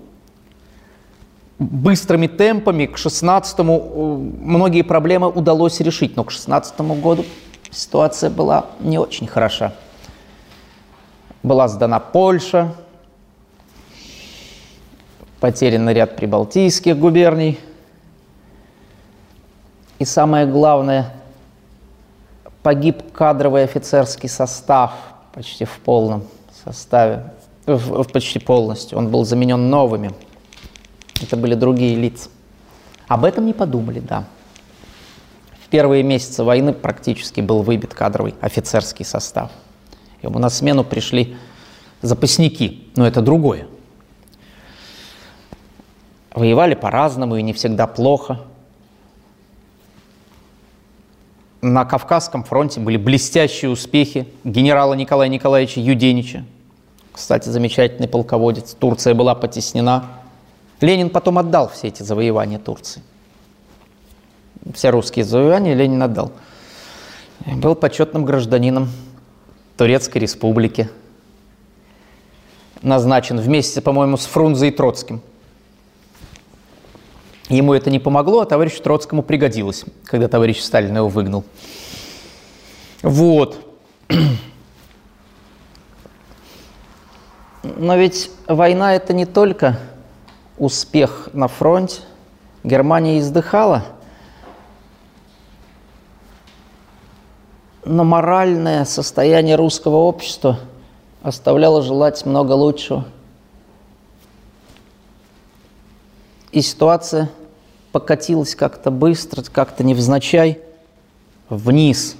Быстрыми темпами к 16 многие проблемы удалось решить, но к 16 году ситуация была не очень хороша. Была сдана Польша, потерян ряд прибалтийских губерний. И самое главное, погиб кадровый офицерский состав почти в полном составе, в, почти полностью. Он был заменен новыми. Это были другие лица. Об этом не подумали, да. В первые месяцы войны практически был выбит кадровый офицерский состав. Ему на смену пришли запасники, но это другое. Воевали по-разному и не всегда плохо. На Кавказском фронте были блестящие успехи генерала Николая Николаевича Юденича. Кстати, замечательный полководец. Турция была потеснена. Ленин потом отдал все эти завоевания Турции. Все русские завоевания Ленин отдал. Был почетным гражданином Турецкой республики. Назначен вместе, по-моему, с Фрунзе и Троцким – Ему это не помогло, а товарищу Троцкому пригодилось, когда товарищ Сталин его выгнал. Вот. Но ведь война это не только успех на фронте. Германия издыхала, но моральное состояние русского общества оставляло желать много лучшего – И ситуация покатилась как-то быстро, как-то невзначай вниз.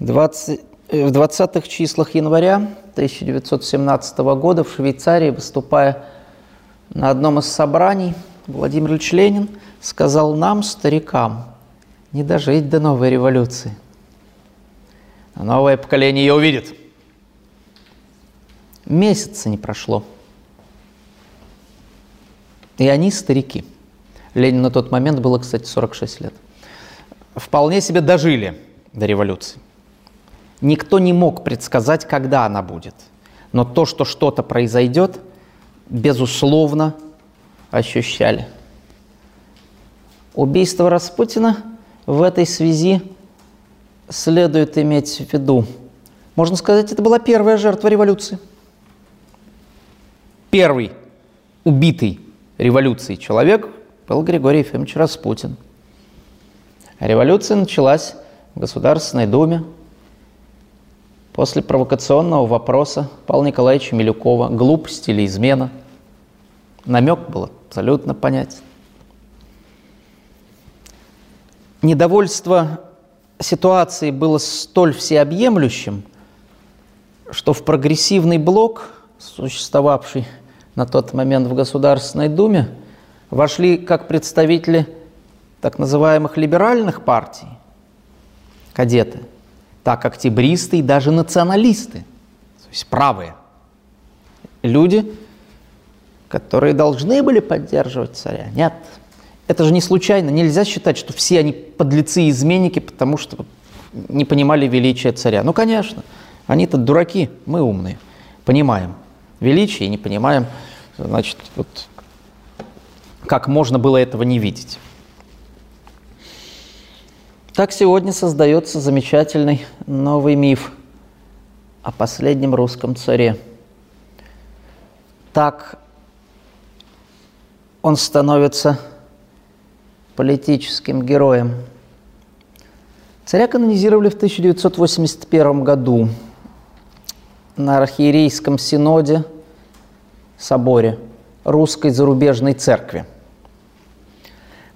20, э, в 20-х числах января 1917 года в Швейцарии, выступая на одном из собраний, Владимир Ильич Ленин сказал нам, старикам, не дожить до новой революции. Новое поколение ее увидит. Месяца не прошло. И они старики. Ленин на тот момент было, кстати, 46 лет. Вполне себе дожили до революции. Никто не мог предсказать, когда она будет. Но то, что что-то произойдет, безусловно, ощущали. Убийство Распутина в этой связи следует иметь в виду. Можно сказать, это была первая жертва революции. Первый убитый революции человек был Григорий Ефимович Распутин. Революция началась в Государственной Думе после провокационного вопроса Павла Николаевича Милюкова «Глупость или измена?» Намек был абсолютно понятен. Недовольство ситуации было столь всеобъемлющим, что в прогрессивный блок, существовавший на тот момент в Государственной Думе, вошли как представители так называемых либеральных партий, кадеты, так октябристы и даже националисты, то есть правые. Люди, которые должны были поддерживать царя. Нет, это же не случайно. Нельзя считать, что все они подлецы и изменники, потому что не понимали величия царя. Ну, конечно, они-то дураки, мы умные, понимаем величие и не понимаем Значит, вот как можно было этого не видеть? Так сегодня создается замечательный новый миф о последнем русском царе. Так он становится политическим героем. Царя канонизировали в 1981 году. На архиерейском синоде, соборе Русской зарубежной церкви.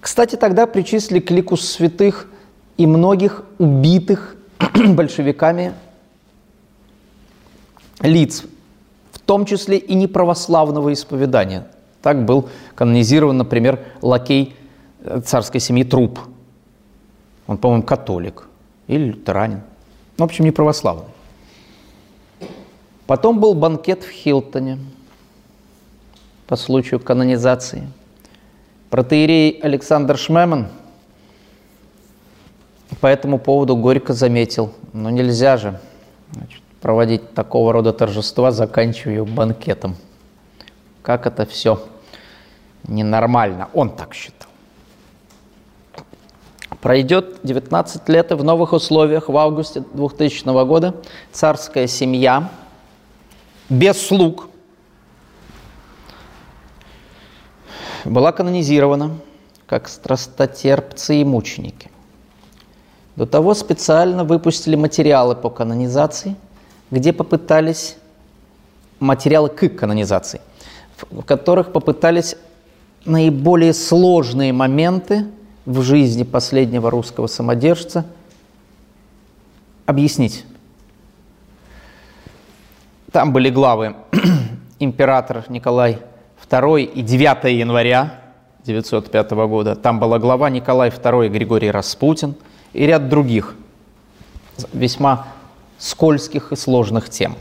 Кстати, тогда причислили к лику святых и многих убитых большевиками лиц, в том числе и неправославного исповедания. Так был канонизирован, например, лакей э, царской семьи Труп. Он, по-моему, католик или лютеранин. В общем, не православный. Потом был банкет в Хилтоне по случаю канонизации. Протеерей Александр Шмеман по этому поводу горько заметил, но нельзя же значит, проводить такого рода торжества, заканчивая банкетом. Как это все ненормально. Он так считал. Пройдет 19 лет, и в новых условиях в августе 2000 года царская семья без слуг была канонизирована как страстотерпцы и мученики. До того специально выпустили материалы по канонизации, где попытались материалы к канонизации, в которых попытались наиболее сложные моменты в жизни последнего русского самодержца объяснить. Там были главы император Николай II и 9 января 1905 года. Там была глава Николай II и Григорий Распутин и ряд других весьма скользких и сложных тем.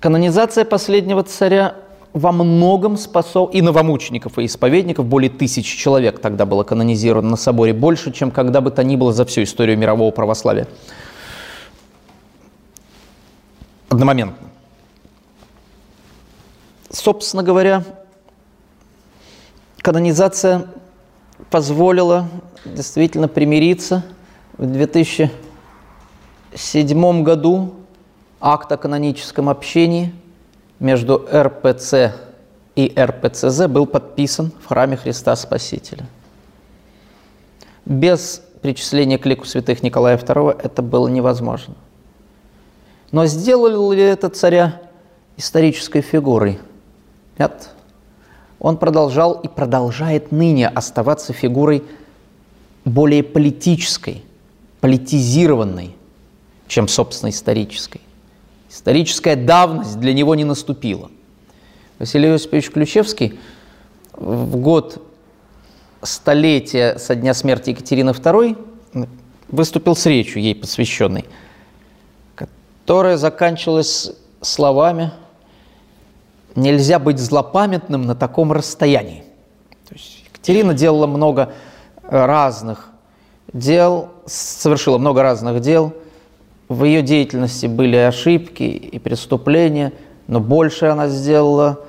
Канонизация последнего царя во многом способ... и новомучеников, и исповедников, более тысячи человек тогда было канонизировано на соборе, больше, чем когда бы то ни было за всю историю мирового православия. Одномоментно. Собственно говоря, канонизация позволила действительно примириться. В 2007 году акт о каноническом общении – между РПЦ и РПЦЗ был подписан в храме Христа Спасителя. Без причисления к лику святых Николая II это было невозможно. Но сделал ли это царя исторической фигурой? Нет. Он продолжал и продолжает ныне оставаться фигурой более политической, политизированной, чем, собственно, исторической. Историческая давность для него не наступила. Василий Иосифович Ключевский в год столетия со дня смерти Екатерины II выступил с речью, ей посвященной, которая заканчивалась словами «Нельзя быть злопамятным на таком расстоянии». То есть Екатерина делала много разных дел, совершила много разных дел – в ее деятельности были ошибки и преступления, но больше она сделала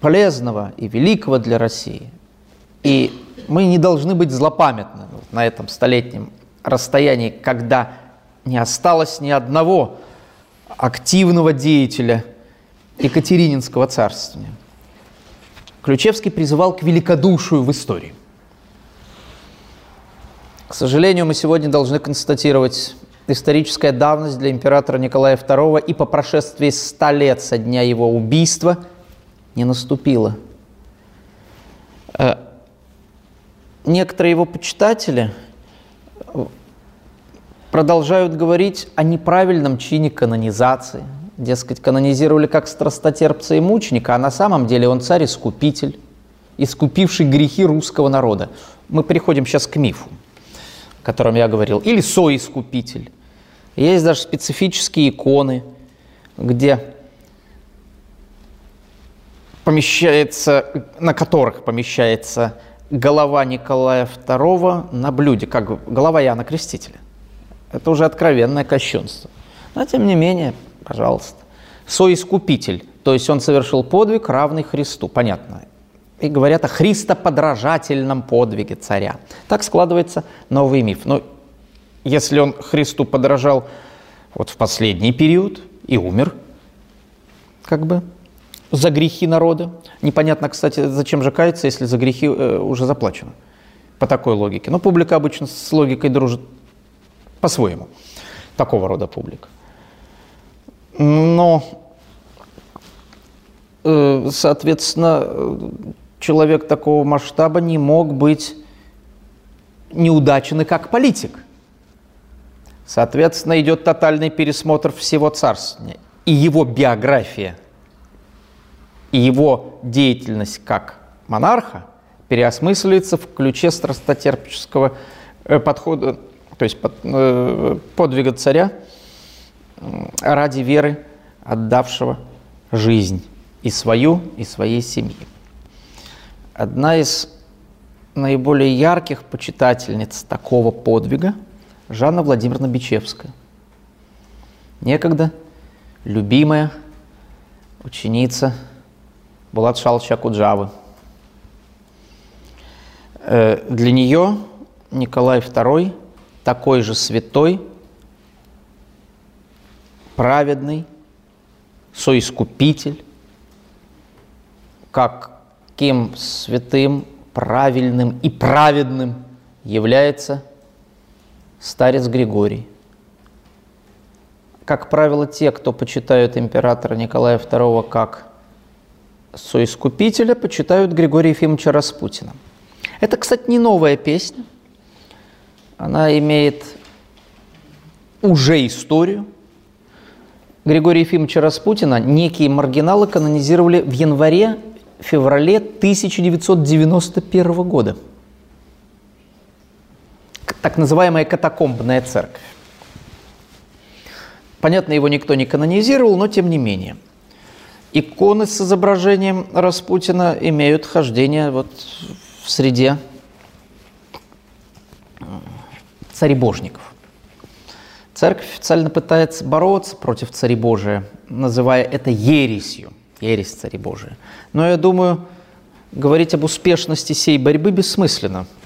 полезного и великого для России. И мы не должны быть злопамятны на этом столетнем расстоянии, когда не осталось ни одного активного деятеля Екатерининского царствования. Ключевский призывал к великодушию в истории. К сожалению, мы сегодня должны констатировать историческая давность для императора Николая II и по прошествии ста лет со дня его убийства не наступила. Э, некоторые его почитатели продолжают говорить о неправильном чине канонизации. Дескать, канонизировали как страстотерпца и мученика, а на самом деле он царь-искупитель, искупивший грехи русского народа. Мы переходим сейчас к мифу о котором я говорил, или соискупитель. Есть даже специфические иконы, где помещается, на которых помещается голова Николая II на блюде, как голова Иоанна Крестителя. Это уже откровенное кощунство. Но тем не менее, пожалуйста. Соискупитель, то есть он совершил подвиг, равный Христу, понятно. И говорят о христоподражательном подвиге царя. Так складывается новый миф. Но если он Христу подражал вот в последний период и умер, как бы, за грехи народа. Непонятно, кстати, зачем же каяться, если за грехи э, уже заплачено. По такой логике. Но публика обычно с логикой дружит по-своему. такого рода публика. Но, э, соответственно, человек такого масштаба не мог быть неудачен и как политик. Соответственно, идет тотальный пересмотр всего царствия. И его биография, и его деятельность как монарха переосмысливается в ключе страстотерпческого э, подхода, то есть под, э, подвига царя ради веры, отдавшего жизнь и свою, и своей семьи. Одна из наиболее ярких почитательниц такого подвига – Жанна Владимировна Бичевская. Некогда любимая ученица Булат Шалча Куджавы. Э, для нее Николай II такой же святой, праведный, соискупитель, каким святым, правильным и праведным является – старец Григорий. Как правило, те, кто почитают императора Николая II как соискупителя, почитают Григория Ефимовича Распутина. Это, кстати, не новая песня. Она имеет уже историю. Григория Ефимовича Распутина некие маргиналы канонизировали в январе-феврале 1991 года – так называемая катакомбная церковь. Понятно, его никто не канонизировал, но тем не менее. Иконы с изображением Распутина имеют хождение вот в среде царебожников. Церковь официально пытается бороться против царебожия, называя это ересью, ересь царебожия. Но я думаю, говорить об успешности сей борьбы бессмысленно –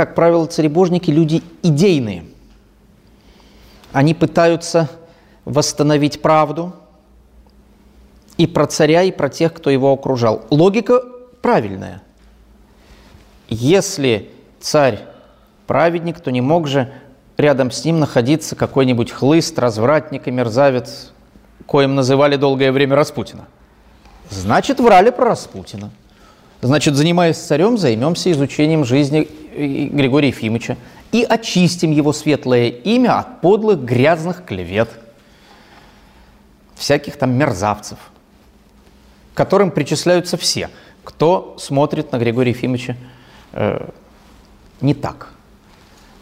как правило, царебожники – люди идейные. Они пытаются восстановить правду и про царя, и про тех, кто его окружал. Логика правильная. Если царь праведник, то не мог же рядом с ним находиться какой-нибудь хлыст, развратник и мерзавец, коим называли долгое время Распутина. Значит, врали про Распутина. Значит, занимаясь царем, займемся изучением жизни Григория Ефимовича и очистим его светлое имя от подлых грязных клевет, всяких там мерзавцев, которым причисляются все, кто смотрит на Григория Ефимовича э, не так.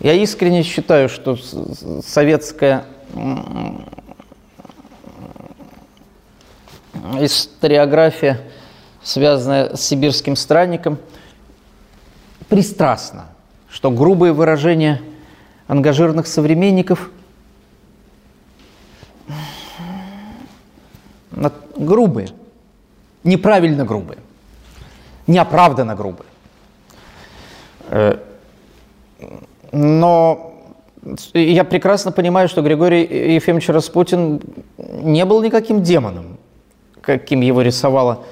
Я искренне считаю, что советская историография, связанная с сибирским странником – пристрастно, что грубые выражения ангажированных современников грубые, неправильно грубые, неоправданно грубые. Э, но я прекрасно понимаю, что Григорий Ефимович Распутин не был никаким демоном, каким его рисовала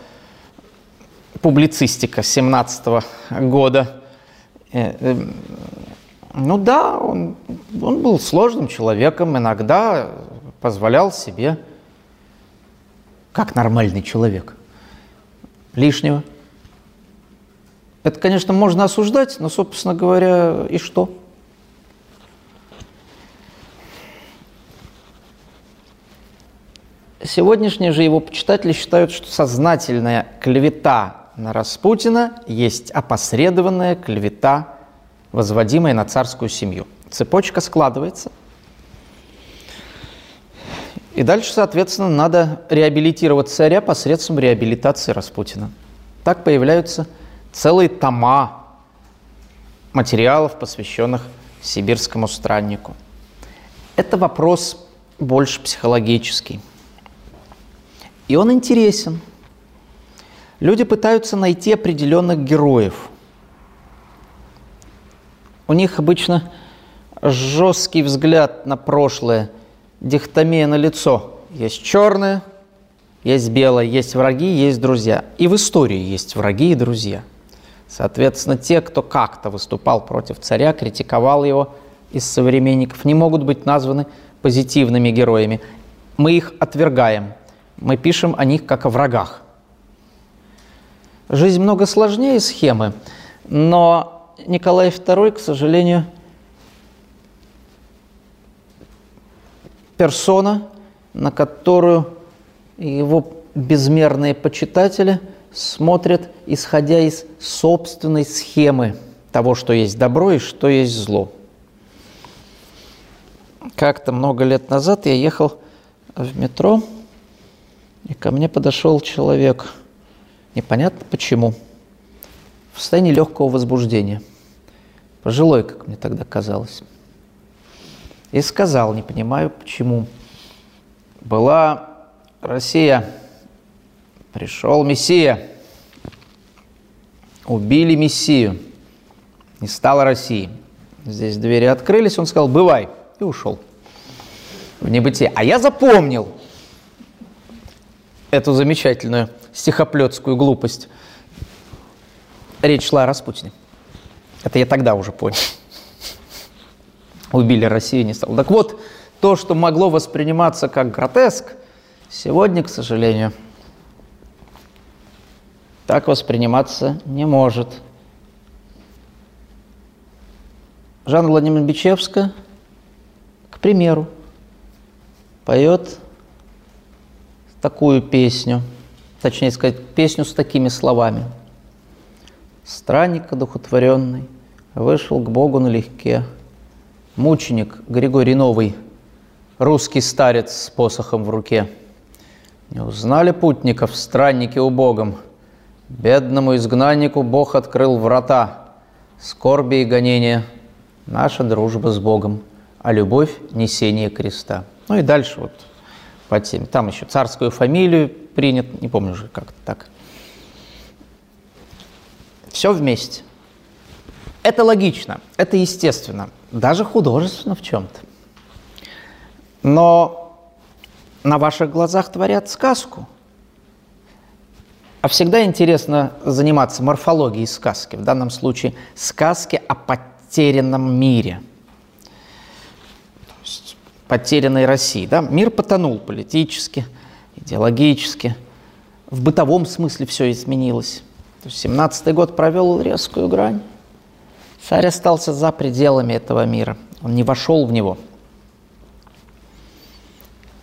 публицистика 17 -го года Э, эм, ну да, он, он был сложным человеком, иногда позволял себе, как нормальный человек, лишнего. Это, конечно, можно осуждать, но, собственно говоря, и что? Сегодняшние же его почитатели считают, что сознательная клевета на Распутина есть опосредованная клевета, возводимая на царскую семью. Цепочка складывается. И дальше, соответственно, надо реабилитировать царя посредством реабилитации Распутина. Так появляются целые тома материалов, посвященных сибирскому страннику. Это вопрос больше психологический. И он интересен – Люди пытаются найти определенных героев. У них обычно жесткий взгляд на прошлое, дихотомия на лицо. Есть черное, есть белое, есть враги, есть друзья. И в истории есть враги и друзья. Соответственно, те, кто как-то выступал против царя, критиковал его из современников, не могут быть названы позитивными героями. Мы их отвергаем. Мы пишем о них как о врагах. Жизнь много сложнее схемы, но Николай II, к сожалению, персона, на которую его безмерные почитатели смотрят, исходя из собственной схемы того, что есть добро и что есть зло. Как-то много лет назад я ехал в метро, и ко мне подошел человек, непонятно почему, в состоянии легкого возбуждения. Пожилой, как мне тогда казалось. И сказал, не понимаю почему. Была Россия, пришел Мессия, убили Мессию, не стало России. Здесь двери открылись, он сказал, бывай, и ушел в небытие. А я запомнил эту замечательную стихоплетскую глупость. Речь шла о Распутине. Это я тогда уже понял. Убили Россию, не стало. Так вот, то, что могло восприниматься как гротеск, сегодня, к сожалению, так восприниматься не может. Жанна Владимировна Бичевская, к примеру, поет такую песню, точнее сказать, песню с такими словами. «Странник одухотворенный вышел к Богу налегке, мученик Григорий Новый, русский старец с посохом в руке. Не узнали путников странники убогом, бедному изгнаннику Бог открыл врата, скорби и гонения, наша дружба с Богом, а любовь – несение креста». Ну и дальше вот по теме. Там еще царскую фамилию принят, не помню уже как-то так. Все вместе. Это логично, это естественно, даже художественно в чем-то. Но на ваших глазах творят сказку. А всегда интересно заниматься морфологией сказки, в данном случае сказки о потерянном мире – потерянной России. Да? Мир потонул политически, идеологически, в бытовом смысле все изменилось. То есть 17 год провел резкую грань. Царь остался за пределами этого мира. Он не вошел в него.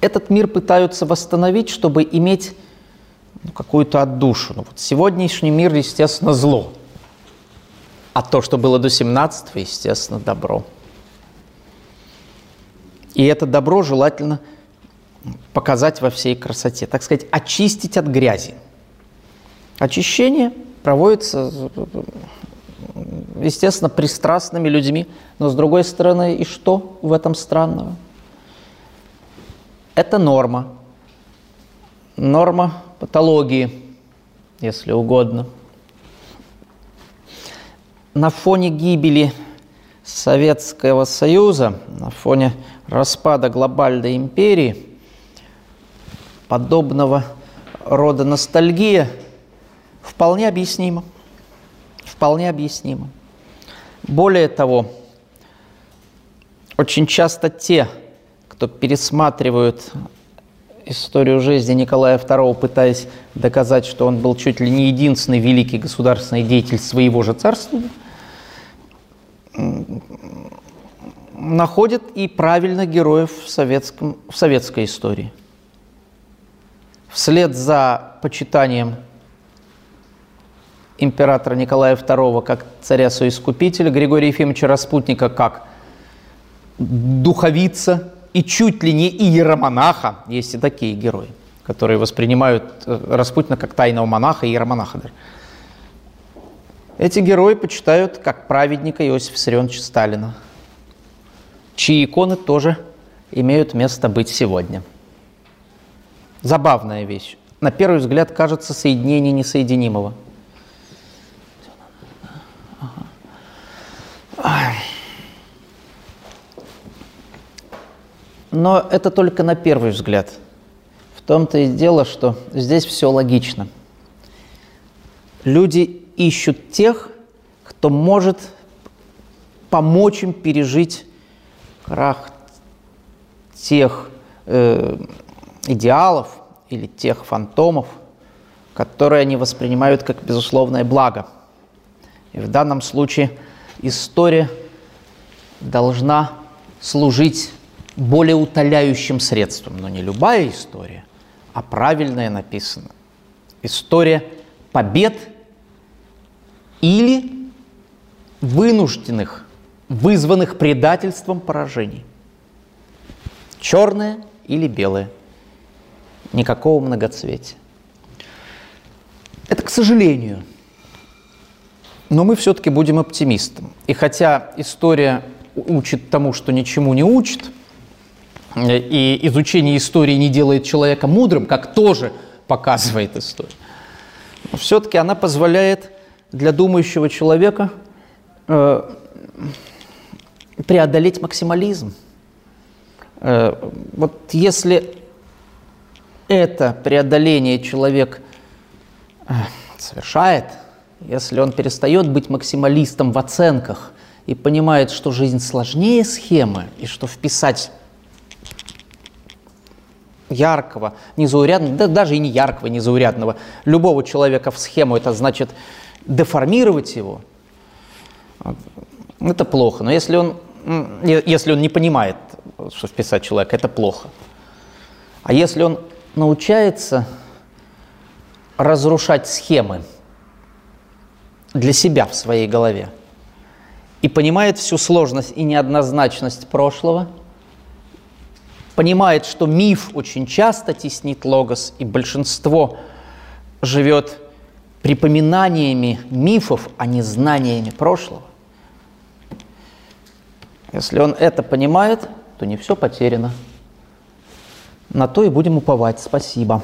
Этот мир пытаются восстановить, чтобы иметь ну, какую-то отдушину. Вот сегодняшний мир, естественно, зло. А то, что было до 17 естественно, добро. И это добро желательно показать во всей красоте, так сказать, очистить от грязи. Очищение проводится, естественно, пристрастными людьми, но с другой стороны, и что в этом странного? Это норма, норма патологии, если угодно. На фоне гибели Советского Союза, на фоне распада глобальной империи, подобного рода ностальгия вполне объяснима. Вполне объяснима. Более того, очень часто те, кто пересматривают историю жизни Николая II, пытаясь доказать, что он был чуть ли не единственный великий государственный деятель своего же царства, находят и правильно героев в, советском, в советской истории. Вслед за почитанием императора Николая II как царя-соискупителя, Григория Ефимовича Распутника как духовица и чуть ли не иеромонаха, есть и такие герои, которые воспринимают э, Распутина как тайного монаха и иеромонаха. Эти герои почитают как праведника Иосифа Виссарионовича Сталина, чьи иконы тоже имеют место быть сегодня. Забавная вещь. На первый взгляд кажется соединение несоединимого. Но это только на первый взгляд. В том-то и дело, что здесь все логично. Люди ищут тех, кто может помочь им пережить крах тех э, идеалов или тех фантомов, которые они воспринимают как безусловное благо. И в данном случае история должна служить более утоляющим средством, но не любая история, а правильная написана. История побед или вынужденных, вызванных предательством поражений. Черное или белое. Никакого многоцветия. Это к сожалению. Но мы все-таки будем оптимистом. И хотя история учит тому, что ничему не учит, и изучение истории не делает человека мудрым, как тоже показывает история, но все-таки она позволяет для думающего человека э, преодолеть максимализм. Э, вот если это преодоление человек э, совершает, если он перестает быть максималистом в оценках и понимает, что жизнь сложнее схемы, и что вписать яркого, незаурядного, да даже и не яркого, незаурядного, любого человека в схему, это значит деформировать его, это плохо. Но если он, если он не понимает, что вписать человека, это плохо. А если он научается разрушать схемы для себя в своей голове и понимает всю сложность и неоднозначность прошлого, понимает, что миф очень часто теснит логос, и большинство живет припоминаниями мифов, а не знаниями прошлого. Если он это понимает, то не все потеряно. На то и будем уповать. Спасибо.